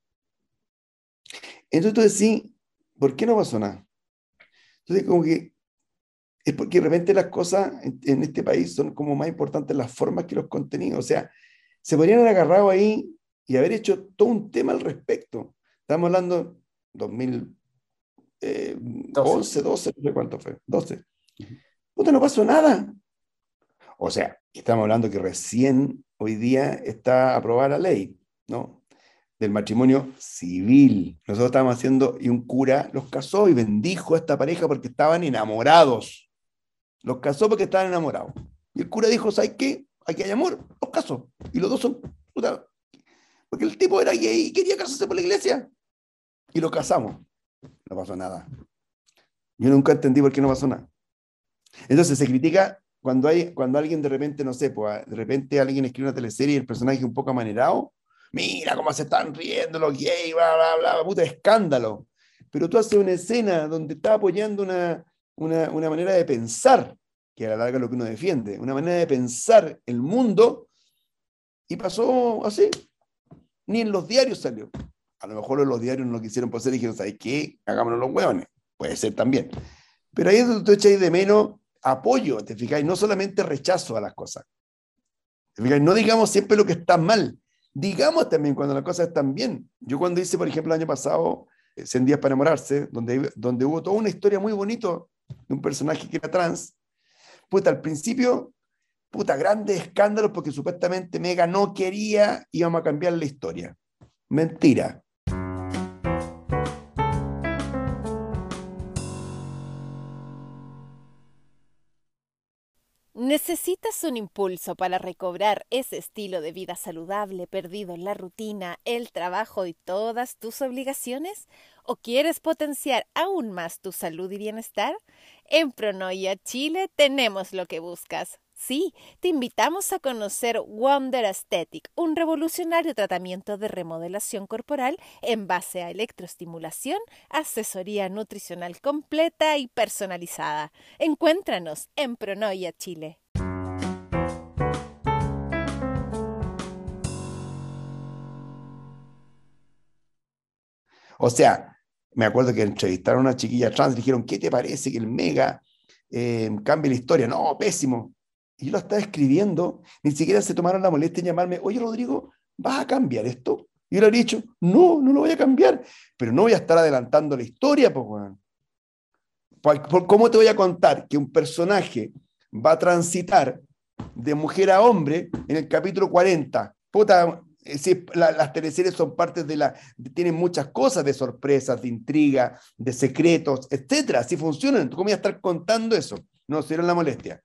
Entonces tú decís, ¿por qué no pasó nada? Entonces, como que es porque de repente las cosas en, este país son como más importantes las formas que los contenidos. O sea, se podrían haber agarrado ahí y haber hecho todo un tema al respecto. Estamos hablando 2000, eh, 11, 12, no sé cuánto fue, 12. Puta, no pasó nada. O sea, estamos hablando que recién hoy día está aprobada la ley, ¿no? Del matrimonio civil. Nosotros estábamos haciendo, y un cura los casó y bendijo a esta pareja porque estaban enamorados. Los casó porque estaban enamorados. Y el cura dijo, ¿sabes qué? Aquí hay amor, los casó. Y los dos son, puta, porque el tipo era gay y quería casarse por la iglesia. Y lo casamos. No pasó nada. Yo nunca entendí por qué no pasó nada. Entonces se critica cuando, hay, cuando alguien de repente, no sé, pues, de repente alguien escribe una teleserie y el personaje es un poco amanerado. Mira cómo se están riendo los gays, bla, bla, bla, puta escándalo. Pero tú haces una escena donde está apoyando una, una, una manera de pensar, que a la larga es lo que uno defiende, una manera de pensar el mundo, y pasó así. Ni en los diarios salió. A lo mejor los diarios no quisieron poseer y dijeron, ¿sabes qué? Hagámonos los hueones. Puede ser también. Pero ahí es donde tú echáis de menos apoyo, ¿te fijáis? No solamente rechazo a las cosas. No digamos siempre lo que está mal. Digamos también cuando las cosas están bien. Yo cuando hice, por ejemplo, el año pasado, 100 días para enamorarse, donde, donde hubo toda una historia muy bonita de un personaje que era trans, puta, al principio, puta, grandes escándalos porque supuestamente Mega no quería, íbamos a cambiar la historia. Mentira. ¿Necesitas un impulso para recobrar ese estilo de vida saludable perdido en la rutina, el trabajo y todas tus obligaciones? ¿O quieres potenciar aún más tu salud y bienestar? En Pronoia Chile tenemos lo que buscas. Sí, te invitamos a conocer Wonder Aesthetic, un revolucionario tratamiento de remodelación corporal en base a electroestimulación, asesoría nutricional completa y personalizada. Encuéntranos en Pronoia Chile. O sea, me acuerdo que entrevistaron a una chiquilla trans y dijeron, ¿qué te parece que el mega eh, cambie la historia? No, pésimo. Y yo lo estaba escribiendo, ni siquiera se tomaron la molestia en llamarme, oye Rodrigo, ¿vas a cambiar esto? Y yo le he dicho, no, no lo voy a cambiar, pero no voy a estar adelantando la historia, pues, ¿Cómo te voy a contar que un personaje va a transitar de mujer a hombre en el capítulo 40? Puta, eh, las teleseries son partes de la, tienen muchas cosas de sorpresas, de intriga, de secretos, etcétera. Así funcionan. ¿Cómo voy a estar contando eso? No, se la molestia.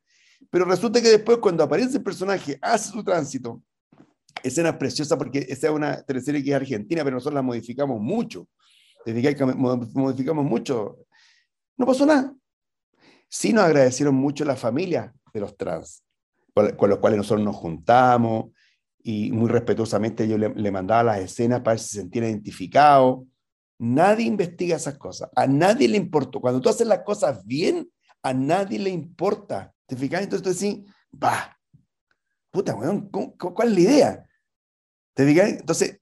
Pero resulta que después, cuando aparece el personaje, hace su tránsito, escena preciosa porque esa es una teleserie que es argentina, pero nosotros la modificamos mucho. Modificamos mucho. No pasó nada. Sí nos agradecieron mucho la familia de los trans, con los cuales nosotros nos juntamos, y muy respetuosamente yo le, mandaba las escenas para ver si se sentía identificado. Nadie investiga esas cosas, a nadie le importa. Cuando tú haces las cosas bien, a nadie le importa. ¿Te fijas? Entonces tú decís, va, puta, weón, ¿cuál es la idea? ¿Te fijas? Entonces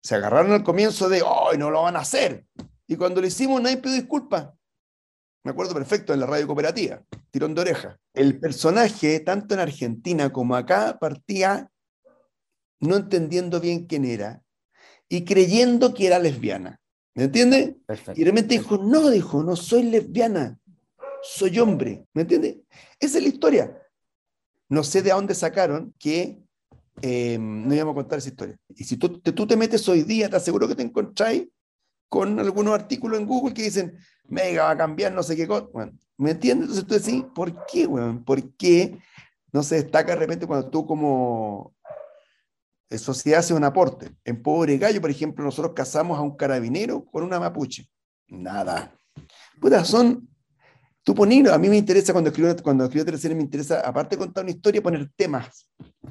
se agarraron al comienzo de, hoy no lo van a hacer! Y cuando lo hicimos, nadie pidió disculpas. Me acuerdo perfecto en la radio cooperativa, tirón de oreja. El personaje, tanto en Argentina como acá, partía no entendiendo bien quién era y creyendo que era lesbiana. ¿Me entiende? Y realmente dijo, no, dijo, no soy lesbiana, soy hombre. ¿Me entiende? Esa es la historia. No sé de dónde sacaron que eh, no íbamos a contar esa historia. Y si tú te, tú te metes hoy día, te aseguro que te encontráis con algunos artículos en Google que dicen, mega va a cambiar, no sé qué cosa. Bueno, ¿Me entiendes? Entonces tú decís, ¿por qué, weón? ¿Por qué no se destaca de repente cuando tú como sociedad hace un aporte. En Pobre Gallo, por ejemplo, nosotros casamos a un carabinero con una mapuche. Nada. Puta, son. Tú pones, a mí me interesa cuando escribo, cuando escribo me interesa, aparte de contar una historia, poner temas.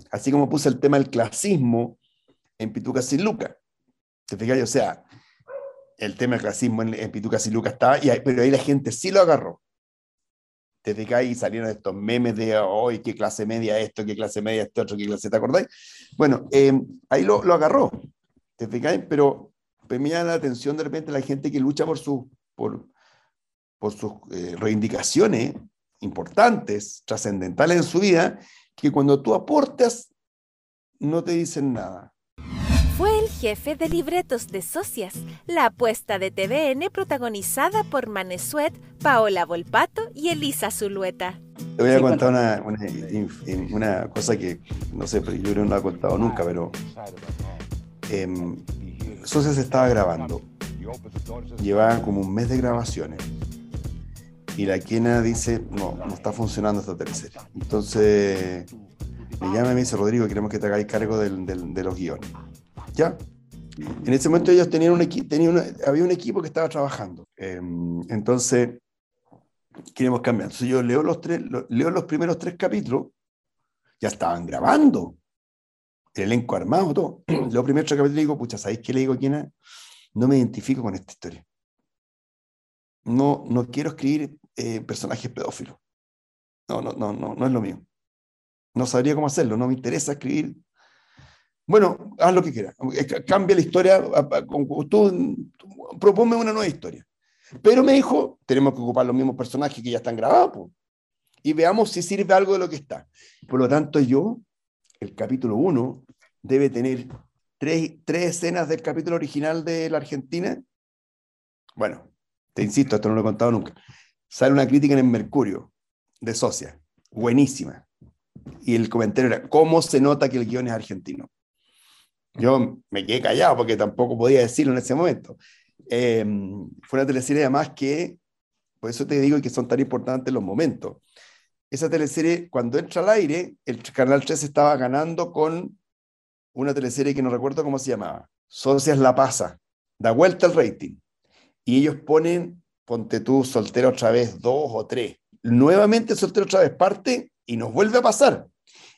Así como puse el tema del clasismo en Pituca sin Luca. ¿Te fijas? O sea, el tema del clasismo en, en Pituca sin Luca estaba, y, pero ahí la gente sí lo agarró desde ahí salieron estos memes de hoy, qué clase media esto, qué clase media esto, otro, qué clase, ¿te acordáis? Bueno, eh, ahí lo, lo, agarró, ¿te fijáis? Pero, llama la atención de repente la gente que lucha por, su, por, por sus eh, reivindicaciones importantes, trascendentales en su vida, que cuando tú aportas, no te dicen nada. Fue el jefe de libretos de Socias, la apuesta de TVN protagonizada por Manesuet, Paola Volpato y Elisa Zulueta. Te voy a contar una, una, cosa que no sé, yo no lo he contado nunca, pero eh, Socias estaba grabando. Llevaban como un mes de grabaciones. Y la quena dice, no, no está funcionando esta teleserie. Entonces me llama y me dice, Rodrigo, queremos que te hagáis cargo de los guiones. ¿Ya? En ese momento ellos tenían un equipo, había un equipo que estaba trabajando. Em, entonces, queremos cambiar. Entonces yo leo los, tres, leo los primeros tres capítulos, ya estaban grabando. El elenco armado, todo. Leo primeros tres capítulos y digo, pucha, ¿sabéis qué le digo a quién No me identifico con esta historia. No, no quiero escribir eh, personajes pedófilos. No, no, no, no, no es lo mío. No sabría cómo hacerlo, no me interesa escribir bueno, haz lo que quieras. Cambia la historia. Tú, una nueva historia. Pero me dijo, tenemos que ocupar los mismos personajes que ya están grabados. Y veamos si sirve algo de lo que está. Por lo tanto, yo, el capítulo 1, debe tener tres, tres escenas del capítulo original de la Argentina. Bueno, te insisto, esto no lo he contado nunca. Sale una crítica en el Mercurio de Socia. Buenísima. Y el comentario era, ¿cómo se nota que el guion es argentino? Yo me quedé callado porque tampoco podía decirlo en ese momento. Em, fue una teleserie además que, por eso te digo que son tan importantes los momentos. Esa teleserie, cuando entra al aire, el Canal 3 estaba ganando con una teleserie que no recuerdo cómo se llamaba. Socias La Pasa. Da vuelta el rating. Y ellos ponen, ponte tú, soltero otra vez, dos o tres. Nuevamente soltero otra vez parte y nos vuelve a pasar.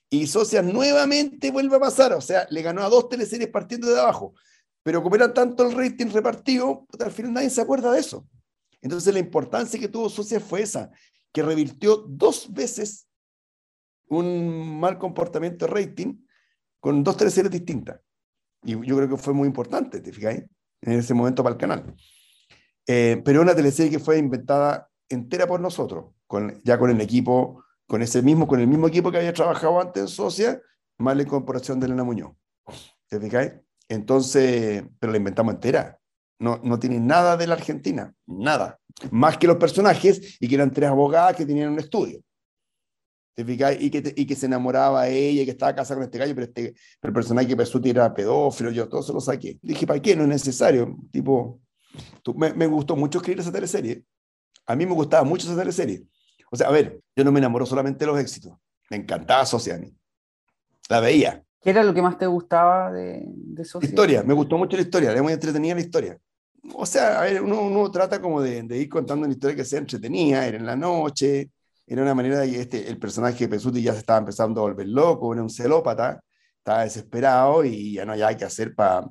Y Socias nuevamente vuelve a pasar, o sea, le ganó a dos teleseries partiendo de abajo. Pero como era tanto el rating repartido, al final nadie se acuerda de eso. Entonces la importancia que tuvo Socias fue esa, que revirtió dos veces un mal comportamiento de rating con dos teleseries distintas. Y yo creo que fue muy importante, ¿te fijáis? En ese momento para el canal. Eh, pero una teleserie que fue inventada entera por nosotros, ya con el equipo con ese mismo, con el mismo equipo que había trabajado antes en Socia, más la incorporación de Elena Muñoz. ¿Te fijáis? Entonces, pero la inventamos entera. No, no tiene nada de la Argentina, nada. Más que los personajes y que eran tres abogadas que tenían un estudio. ¿Te fijáis? Y que, y que se enamoraba ella y que estaba casada con este gallo, pero, este, el personaje que Pesuti era pedófilo, yo todo se lo saqué. Dije, ¿para qué? No es necesario. Tipo, me, me gustó mucho escribir esa teleserie. A mí me gustaba mucho esa teleserie o sea, a ver, yo no me enamoro solamente de los éxitos. Me encantaba Sociani. La veía. ¿Qué era lo que más te gustaba de, de La historia, me gustó mucho la historia, era muy entretenida la historia. O sea, a ver, uno, uno trata como de, de, ir contando una historia que sea entretenida, era en la noche, era una manera de que este, el personaje de Pesuti ya se estaba empezando a volver loco, era un celópata, estaba desesperado y ya no había que hacer para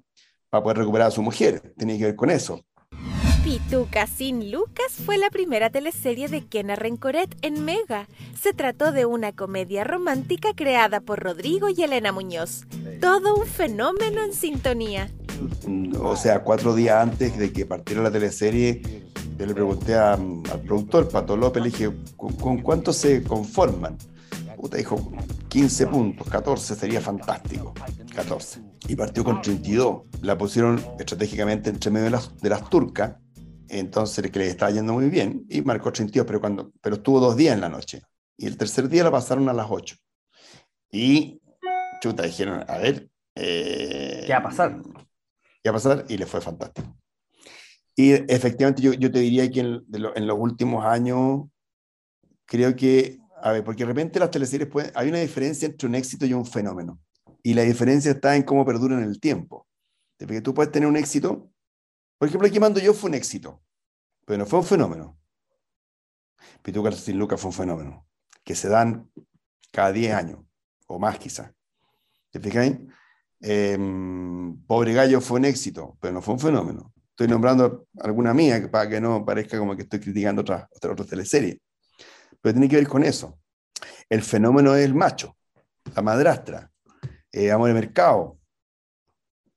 poder recuperar a su mujer, tenía que ver con eso. Pituca sin Lucas fue la primera teleserie de Kena Rencoret en Mega. Se trató de una comedia romántica creada por Rodrigo y Elena Muñoz. Todo un fenómeno en sintonía. O sea, cuatro días antes de que partiera la teleserie, yo le pregunté al productor, Pato López, le dije, ¿con, cuánto se conforman? Puta, dijo, 15 puntos, 14 sería fantástico. 14. Y partió con 32. La pusieron estratégicamente entre medio de las, de las turcas entonces que le estaba yendo muy bien y marcó 32, pero, cuando, pero estuvo dos días en la noche. Y el tercer día la pasaron a las 8. Y chuta, dijeron, a ver. Eh, ¿Qué va a pasar? ¿Qué va a pasar? Y le fue fantástico. Y efectivamente yo, yo te diría que en, en, los últimos años, creo que, a ver, porque de repente las teleseries pueden, hay una diferencia entre un éxito y un fenómeno. Y la diferencia está en cómo perduran en el tiempo. Porque tú puedes tener un éxito por ejemplo, aquí mando yo fue un éxito, pero no fue un fenómeno. Pituca sin Lucas fue un fenómeno, que se dan cada 10 años, o más quizás. ¿Te fijáis? Em, Pobre Gallo fue un éxito, pero no fue un fenómeno. Estoy nombrando alguna mía para que no parezca como que estoy criticando otras otra, otra teleseries. Pero tiene que ver con eso. El fenómeno es el macho, la madrastra, eh, Amor de Mercado,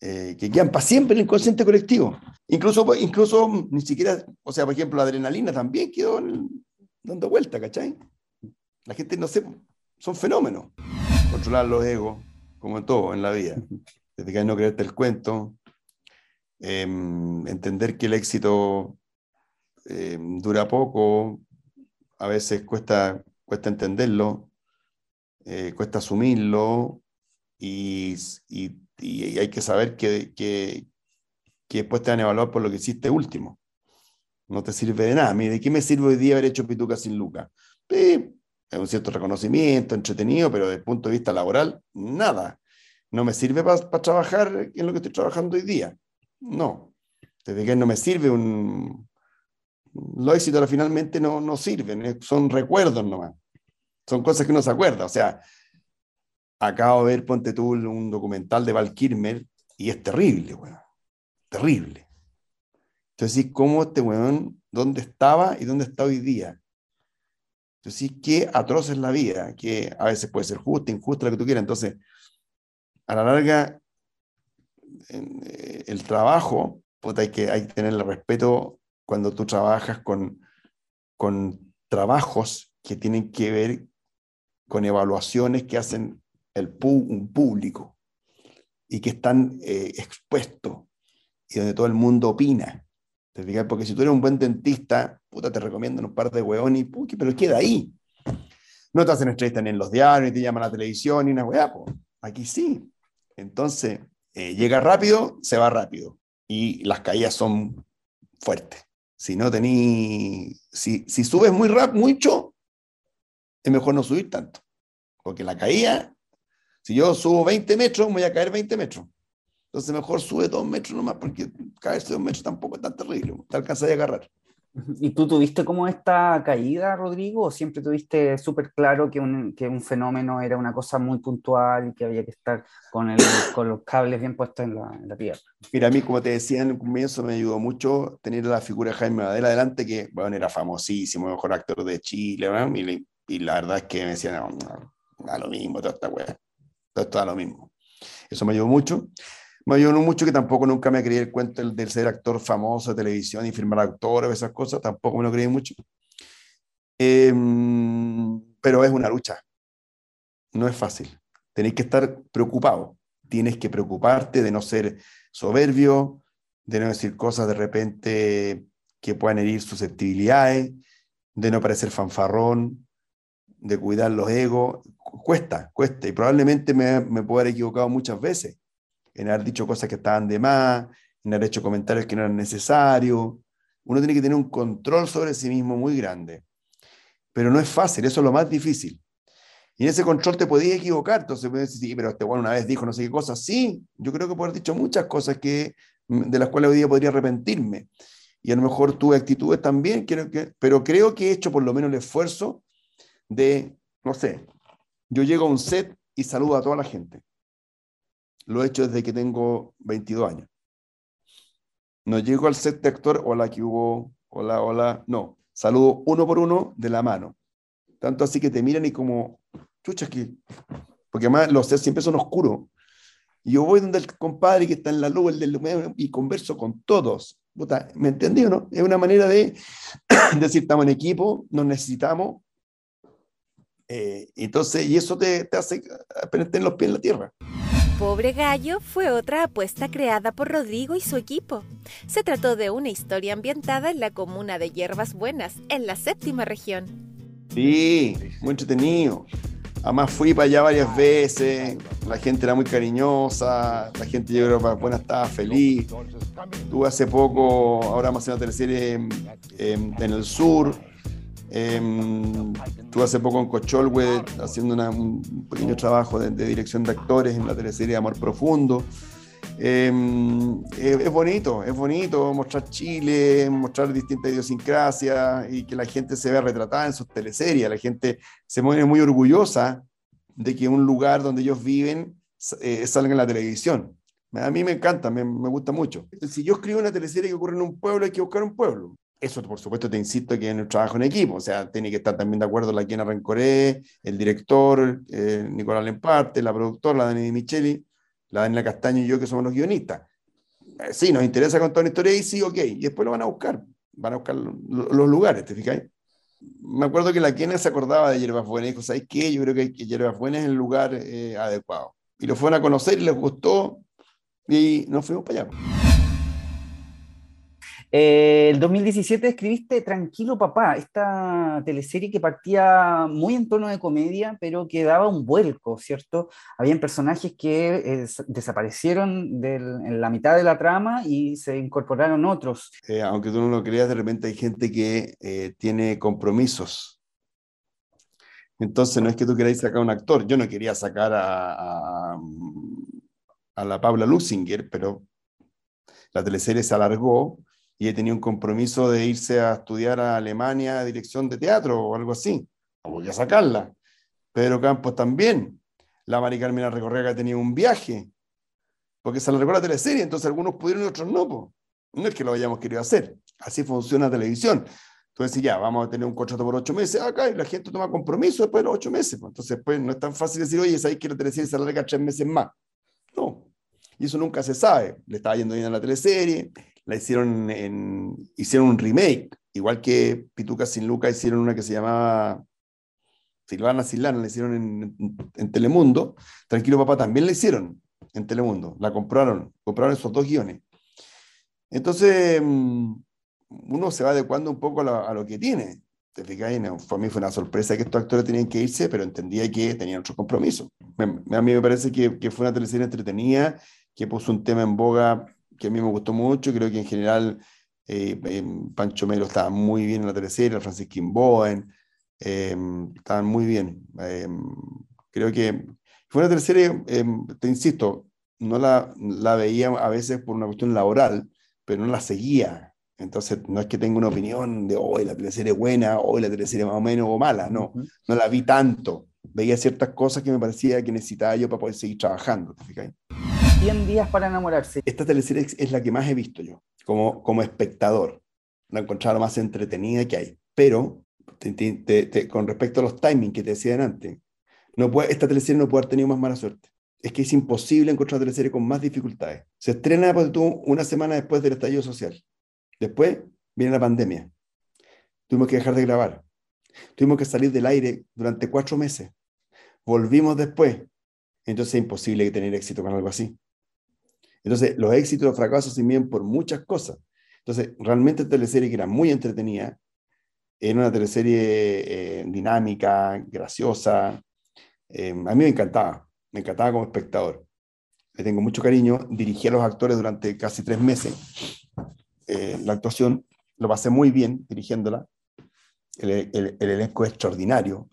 eh, que quedan para siempre en el inconsciente colectivo. Incluso, incluso ni siquiera, o sea, por ejemplo, la adrenalina también quedó dando vuelta, ¿cachai? La gente, no sé, son fenómenos. Controlar los egos, como en todo en la vida. te no creerte el cuento, em, entender que el éxito em, dura poco, a veces cuesta, cuesta entenderlo, eh, cuesta asumirlo y, hay que saber que, que, que, después te van a evaluar por lo que hiciste último. No te sirve de nada. ¿De qué me sirve hoy día haber hecho Pituca sin Luca? es un cierto reconocimiento, entretenido, pero desde el punto de vista laboral, nada. No me sirve para trabajar en lo que estoy trabajando hoy día. No. Desde que no me sirve un... Los éxitos finalmente no, no sirven, son recuerdos nomás. Son cosas que uno se acuerda. O sea, acabo de ver, ponte tú, un documental de Val Kirmer y es terrible, weón. Terrible. Entonces, ¿cómo este weón, dónde estaba y dónde está hoy día? Entonces, qué atroz es la vida, que a veces puede ser justa, injusta, lo que tú quieras. Entonces, a la larga, eh, el trabajo, hay, que, hay que tenerle respeto cuando tú trabajas con, con trabajos que tienen que ver con evaluaciones que hacen el un público y que están eh, expuestos y donde todo el mundo opina. Porque si tú eres un buen dentista, puta, te recomiendo un par de hueones, pero queda ahí. No te hacen entrevistas ni en los diarios, ni te llaman a la televisión, ni una hueá, aquí sí. Entonces, eh, llega rápido, se va rápido. Y las caídas son fuertes. Si no tení, si, si subes muy rápido, mucho, es mejor no subir tanto. Porque la caída, si yo subo 20 metros, voy a caer 20 metros. Entonces mejor sube dos metros nomás, porque caerse dos metros tampoco es tan terrible, te alcanza a agarrar. ¿Y tú tuviste como esta caída, Rodrigo, o siempre tuviste súper claro que un, que un, fenómeno era una cosa muy puntual y que había que estar con, el, con los cables bien puestos en la, en la, tierra? Mira, a mí, como te decía en el comienzo, me ayudó mucho tener la figura de Jaime Badel adelante, que bueno, era famosísimo, mejor actor de Chile, y, y, la verdad es que me decían, no, no, da lo mismo, toda esta weá, todo esto da lo mismo. Eso me ayudó mucho. Me ayudó mucho que tampoco nunca me creí el cuento del, ser actor famoso de televisión y firmar actores, esas cosas, tampoco me lo creí mucho. Em, pero es una lucha. No es fácil. Tenéis que estar preocupado. Tienes que preocuparte de no ser soberbio, de no decir cosas de repente que puedan herir susceptibilidades, de no parecer fanfarrón, de cuidar los egos. Cuesta, cuesta. Y probablemente me, me puedo haber equivocado muchas veces en haber dicho cosas que estaban de más, en haber hecho comentarios que no eran necesarios. Uno tiene que tener un control sobre sí mismo muy grande. Pero no es fácil, eso es lo más difícil. Y en ese control te podías equivocar, entonces puedes decir, sí, pero este bueno una vez dijo no sé qué cosas. Sí, yo creo que puedo haber dicho muchas cosas que, de las cuales hoy día podría arrepentirme. Y a lo mejor tuve actitudes también, creo que, pero creo que he hecho por lo menos el esfuerzo de, no sé, yo llego a un set y saludo a toda la gente lo he hecho desde que tengo 22 años. No llego al set de actor, hola, que hubo, hola, hola, no. Saludo uno por uno de la mano. Tanto así que te miran y como, chucha, que. Porque además los sets siempre son oscuros. Y yo voy donde el compadre que está en la luz, el del y converso con todos. ¿Me entendí o no? Es una manera de decir, estamos en equipo, nos necesitamos. Eh, entonces, y eso te, te hace tener los pies en la tierra. Pobre Gallo fue otra apuesta creada por Rodrigo y su equipo. Se trató de una historia ambientada en la comuna de Hierbas Buenas, en la séptima región. Sí, muy entretenido. Además fui para allá varias veces, la gente era muy cariñosa, la gente yo creo buena estaba feliz. Tuve hace poco, ahora más en la teleserie en el sur, Em, estuve hace poco en Cocholwe haciendo un pequeño trabajo de, dirección de actores en la teleserie Amor Profundo. Em, es, bonito, es bonito mostrar Chile, mostrar distintas idiosincrasias y que la gente se vea retratada en sus teleseries. La gente se mueve muy orgullosa de que un lugar donde ellos viven eh, salga en la televisión. A mí me encanta, me, me gusta mucho. Si yo escribo una teleserie que ocurre en un pueblo, hay que buscar un pueblo eso, por supuesto, te insisto que en el trabajo en equipo, o sea, tiene que estar también de acuerdo la Kiana Rencoré, el director, eh, Nicolás Lemparte, la productora, la Dani Micheli, la Daniela Castaño y yo, que somos los guionistas. Eh, sí, nos interesa contar una historia y sí, ok, y después lo van a buscar, van a buscar los lugares, ¿te fijáis? Me acuerdo que la Kiana se acordaba de Hierbas Buenas y dijo, ¿sabes qué? Yo creo que, Hierbas Buenas es el lugar eh, adecuado. Y lo fueron a conocer y les gustó, Y nos fuimos para allá. Eh, el 2017 escribiste Tranquilo Papá, esta teleserie que partía muy en tono de comedia, pero que daba un vuelco, ¿cierto? Habían personajes que eh, desaparecieron en la mitad de la trama y se incorporaron otros. Eh, aunque tú no lo creas, de repente hay gente que tiene compromisos. Entonces no es que tú queráis sacar a un actor. Yo no quería sacar a, la Paula Luxinger, pero la teleserie se alargó y he tenido un compromiso de irse a estudiar a Alemania dirección de teatro o algo así. Voy a sacarla. Pedro Campos también. La Mari Carmena Recorrea tenía un viaje, porque se alargó la teleserie, entonces algunos pudieron y otros no. No es que lo hayamos querido hacer. Así funciona la televisión. Entonces, ya, vamos a tener un contrato por ocho meses acá y la gente toma compromiso después de los ocho meses. Entonces, pues no es tan fácil decir, oye, sabéis que la teleserie se alarga tres meses más. No. Y eso nunca se sabe. Le estaba yendo bien a la teleserie, la hicieron en, hicieron un remake, igual que Pituca sin Luca hicieron una que se llamaba Silvana Silana, la hicieron en, en, Telemundo, Tranquilo Papá también la hicieron en Telemundo, la compraron, compraron esos dos guiones. Entonces, mm, uno se va adecuando un poco a lo, que tiene. ¿Te fijas? Para mí fue una sorpresa que estos actores tenían que irse, pero entendía que tenían otro compromiso. A mí me parece que, que fue una teleserie entretenida, que puso un tema en boga que a mí me gustó mucho, creo que en general eh, em, Pancho Melo estaba muy bien en la tercera, Francisquín Boen, eh, estaban muy bien. Em, creo que fue una tercera, te insisto, no la, la veía a veces por una cuestión laboral, pero no la seguía. Entonces, no es que tenga una opinión de hoy la teleserie es buena, hoy la teleserie más o menos o mala, no, no la vi tanto. Veía ciertas cosas que me parecía que necesitaba yo para poder seguir trabajando. ¿te 100 días para enamorarse. Esta teleserie es la que más he visto yo, como, como espectador. La he encontrado más entretenida que hay. Pero, con respecto a los timings que te decían antes, no puede, esta teleserie no puede haber tenido más mala suerte. Es que es imposible encontrar una teleserie con más dificultades. Se estrena pues, una semana después del estallido social. Después viene la pandemia. Tuvimos que dejar de grabar. Tuvimos que salir del aire durante cuatro meses. Volvimos después. Entonces es imposible tener éxito con algo así. Entonces, los éxitos y los fracasos se miden por muchas cosas. Entonces, realmente esta teleserie que era muy entretenida, era una teleserie eh, dinámica, graciosa. Eh, a mí me encantaba, me encantaba como espectador. Le tengo mucho cariño. Dirigí a los actores durante casi tres meses. Eh, la actuación lo pasé muy bien dirigiéndola. El, el, el, elenco es extraordinario,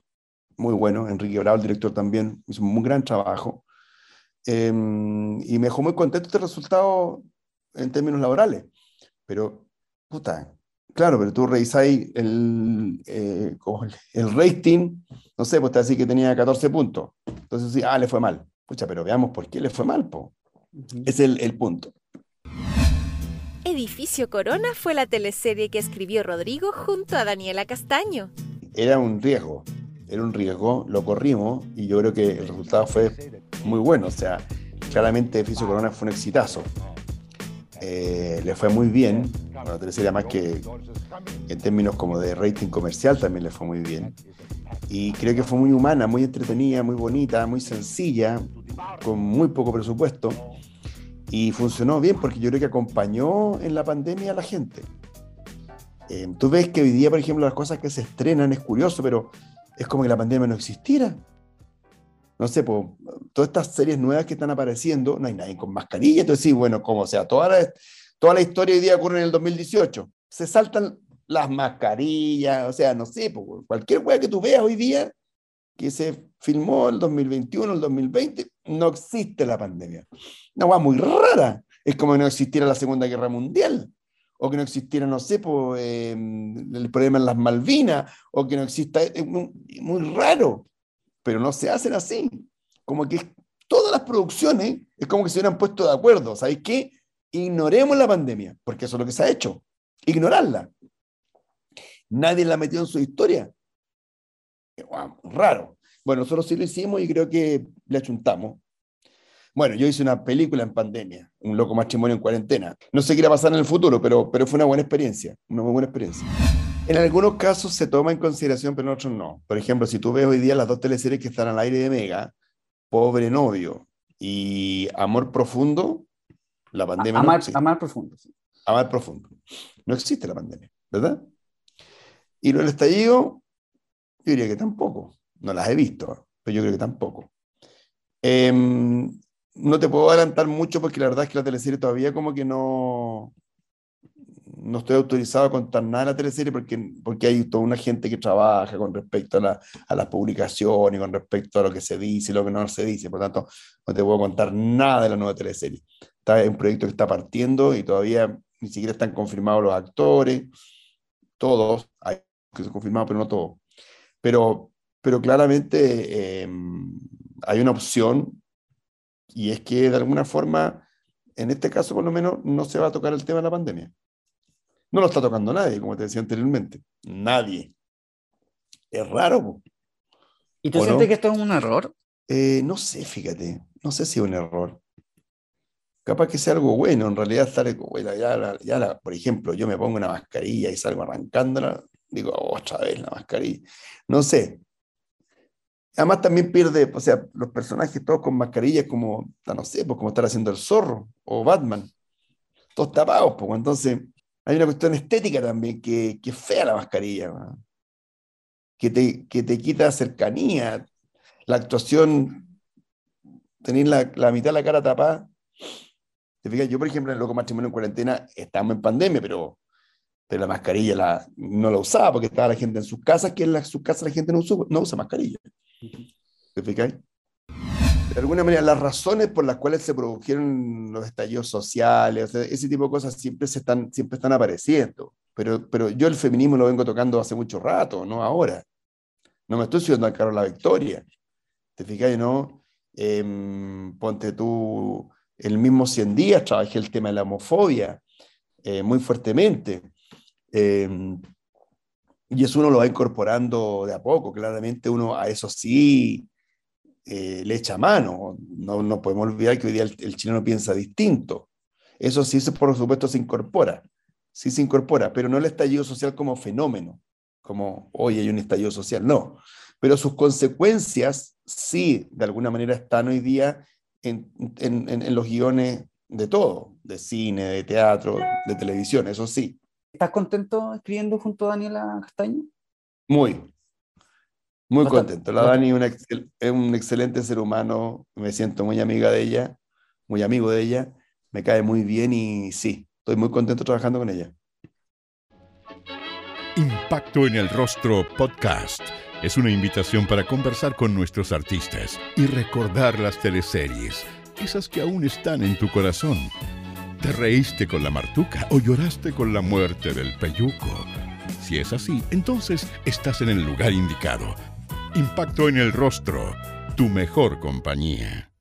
muy bueno. Enrique Bravo, el director, también hizo un muy gran trabajo. Em, y me dejó muy contento este resultado en términos laborales. Pero, puta, claro, pero tú revisáis el, eh, el rating, no sé, pues te decir que tenía 14 puntos. Entonces, sí, ah, le fue mal. Pucha, pero veamos por qué le fue mal, po. Es el, el punto. Edificio Corona fue la teleserie que escribió Rodrigo junto a Daniela Castaño. Era un riesgo, era un riesgo, lo corrimos y yo creo que el resultado fue muy bueno. O sea, claramente Edificio Corona fue un exitazo. Eh, le fue muy bien. Bueno, tercera más que en términos como de rating comercial también le fue muy bien. Y creo que fue muy humana, muy entretenida, muy bonita, muy sencilla, con muy poco presupuesto. Y funcionó bien porque yo creo que acompañó en la pandemia a la gente. Eh, tú ves que hoy día, por ejemplo, las cosas que se estrenan es curioso, pero es como que la pandemia no existiera no sé, pues, todas estas series nuevas que están apareciendo, no hay nadie con mascarilla, entonces sí, bueno, como sea, toda la, toda la historia hoy día ocurre en el 2018. Se saltan las mascarillas, o sea, no sé, cualquier wea que tú veas hoy día que se filmó el 2021, el 2020, no existe la pandemia. Una wea muy rara. Es como que no existiera la Segunda Guerra Mundial, o que no existiera, no sé, pues, el problema en las Malvinas, o que no exista, es muy raro pero no se hacen así. Como que todas las producciones es como que se hubieran puesto de acuerdo. ¿Sabéis qué? Ignoremos la pandemia, porque eso es lo que se ha hecho. Ignorarla. Nadie la metió en su historia. raro. Bueno, nosotros sí lo hicimos y creo que le achuntamos. Bueno, yo hice una película en pandemia, Un loco matrimonio en cuarentena. No sé qué irá a pasar en el futuro, pero, pero fue una buena experiencia, una muy buena experiencia. En algunos casos se toma en consideración, pero en otros no. Por ejemplo, si tú ves hoy día las dos teleseries que están al aire de Mega, Pobre Novio y Amor Profundo, La pandemia amar, no existe. amar profundo. sí. Amar profundo. No existe la pandemia, ¿verdad? Y lo del estallido, yo diría que tampoco. No las he visto, pero yo creo que tampoco. Em, no te puedo adelantar mucho porque la verdad es que la teleserie todavía como que no, no estoy autorizado a contar nada de la teleserie porque, porque hay toda una gente que trabaja con respecto a, la, a las publicaciones, con respecto a lo que se dice y lo que no se dice. Por tanto, no te puedo contar nada de la nueva teleserie. Está en un proyecto que está partiendo y todavía ni siquiera están confirmados los actores. Todos, hay que se confirmados, pero no todos. Pero, pero claramente eh, hay una opción y es que de alguna forma, en este caso por lo menos, no se va a tocar el tema de la pandemia. No lo está tocando nadie, como te decía anteriormente. Nadie. Es raro. po. ¿Y tú ¿O sientes no? que esto es un error? Eh, no sé, fíjate. No sé si es un error. Capaz que sea algo bueno, en realidad estar, bueno, ya, la- ya la- por ejemplo, yo me pongo una mascarilla y salgo arrancándola, digo, otra vez la mascarilla. No sé. Además también pierde, o sea, los personajes todos con mascarillas como, no sé, pues como estar haciendo el zorro o Batman, todos tapados, pues entonces hay una cuestión estética también que, es fea la mascarilla, que te, que te quita cercanía, la actuación, tener la, la mitad de la cara tapada. ¿Te fijas? Yo, por ejemplo, en Loco Matrimonio en Cuarentena, estamos en pandemia, pero, pero la mascarilla la, no la usaba porque estaba la gente en sus casas, que en la- sus casas la gente no, usa- no usa mascarilla. ¿Te fijas? De alguna manera, las razones por las cuales se produjeron los estallidos sociales, ese tipo de cosas siempre, se están, siempre están apareciendo. Pero, pero yo el feminismo lo vengo tocando hace mucho rato, no ahora. No me estoy subiendo al carro la victoria. ¿Te fijas? ¿No? Em, ponte tú, el mismo 100 días trabajé el tema de la homofobia eh, muy fuertemente. Em, y eso uno lo va incorporando de a poco. Claramente uno a eso sí eh, le echa mano. No, no podemos olvidar que hoy día el, el chileno piensa distinto. Eso sí, se- por supuesto, se incorpora. Sí se incorpora, pero no el estallido social como fenómeno, como hoy hay un estallido social, no. Pero sus consecuencias sí, de alguna manera, están hoy día en- en- en los guiones de todo, de cine, de teatro, de televisión, eso sí. ¿Estás contento escribiendo junto a Daniela Castaño? Muy, muy Bastante, contento. La. Dani es una excel- es un excelente ser humano, me siento muy amiga de ella, muy amigo de ella, me cae muy bien y sí, estoy muy contento trabajando con ella. Impacto en el Rostro Podcast es una invitación para conversar con nuestros artistas y recordar las teleseries, esas que aún están en tu corazón. ¿Te reíste con la martuca o lloraste con la muerte del peyuco? Si es así, entonces estás en el lugar indicado. Impacto en el Rostro, tu mejor compañía.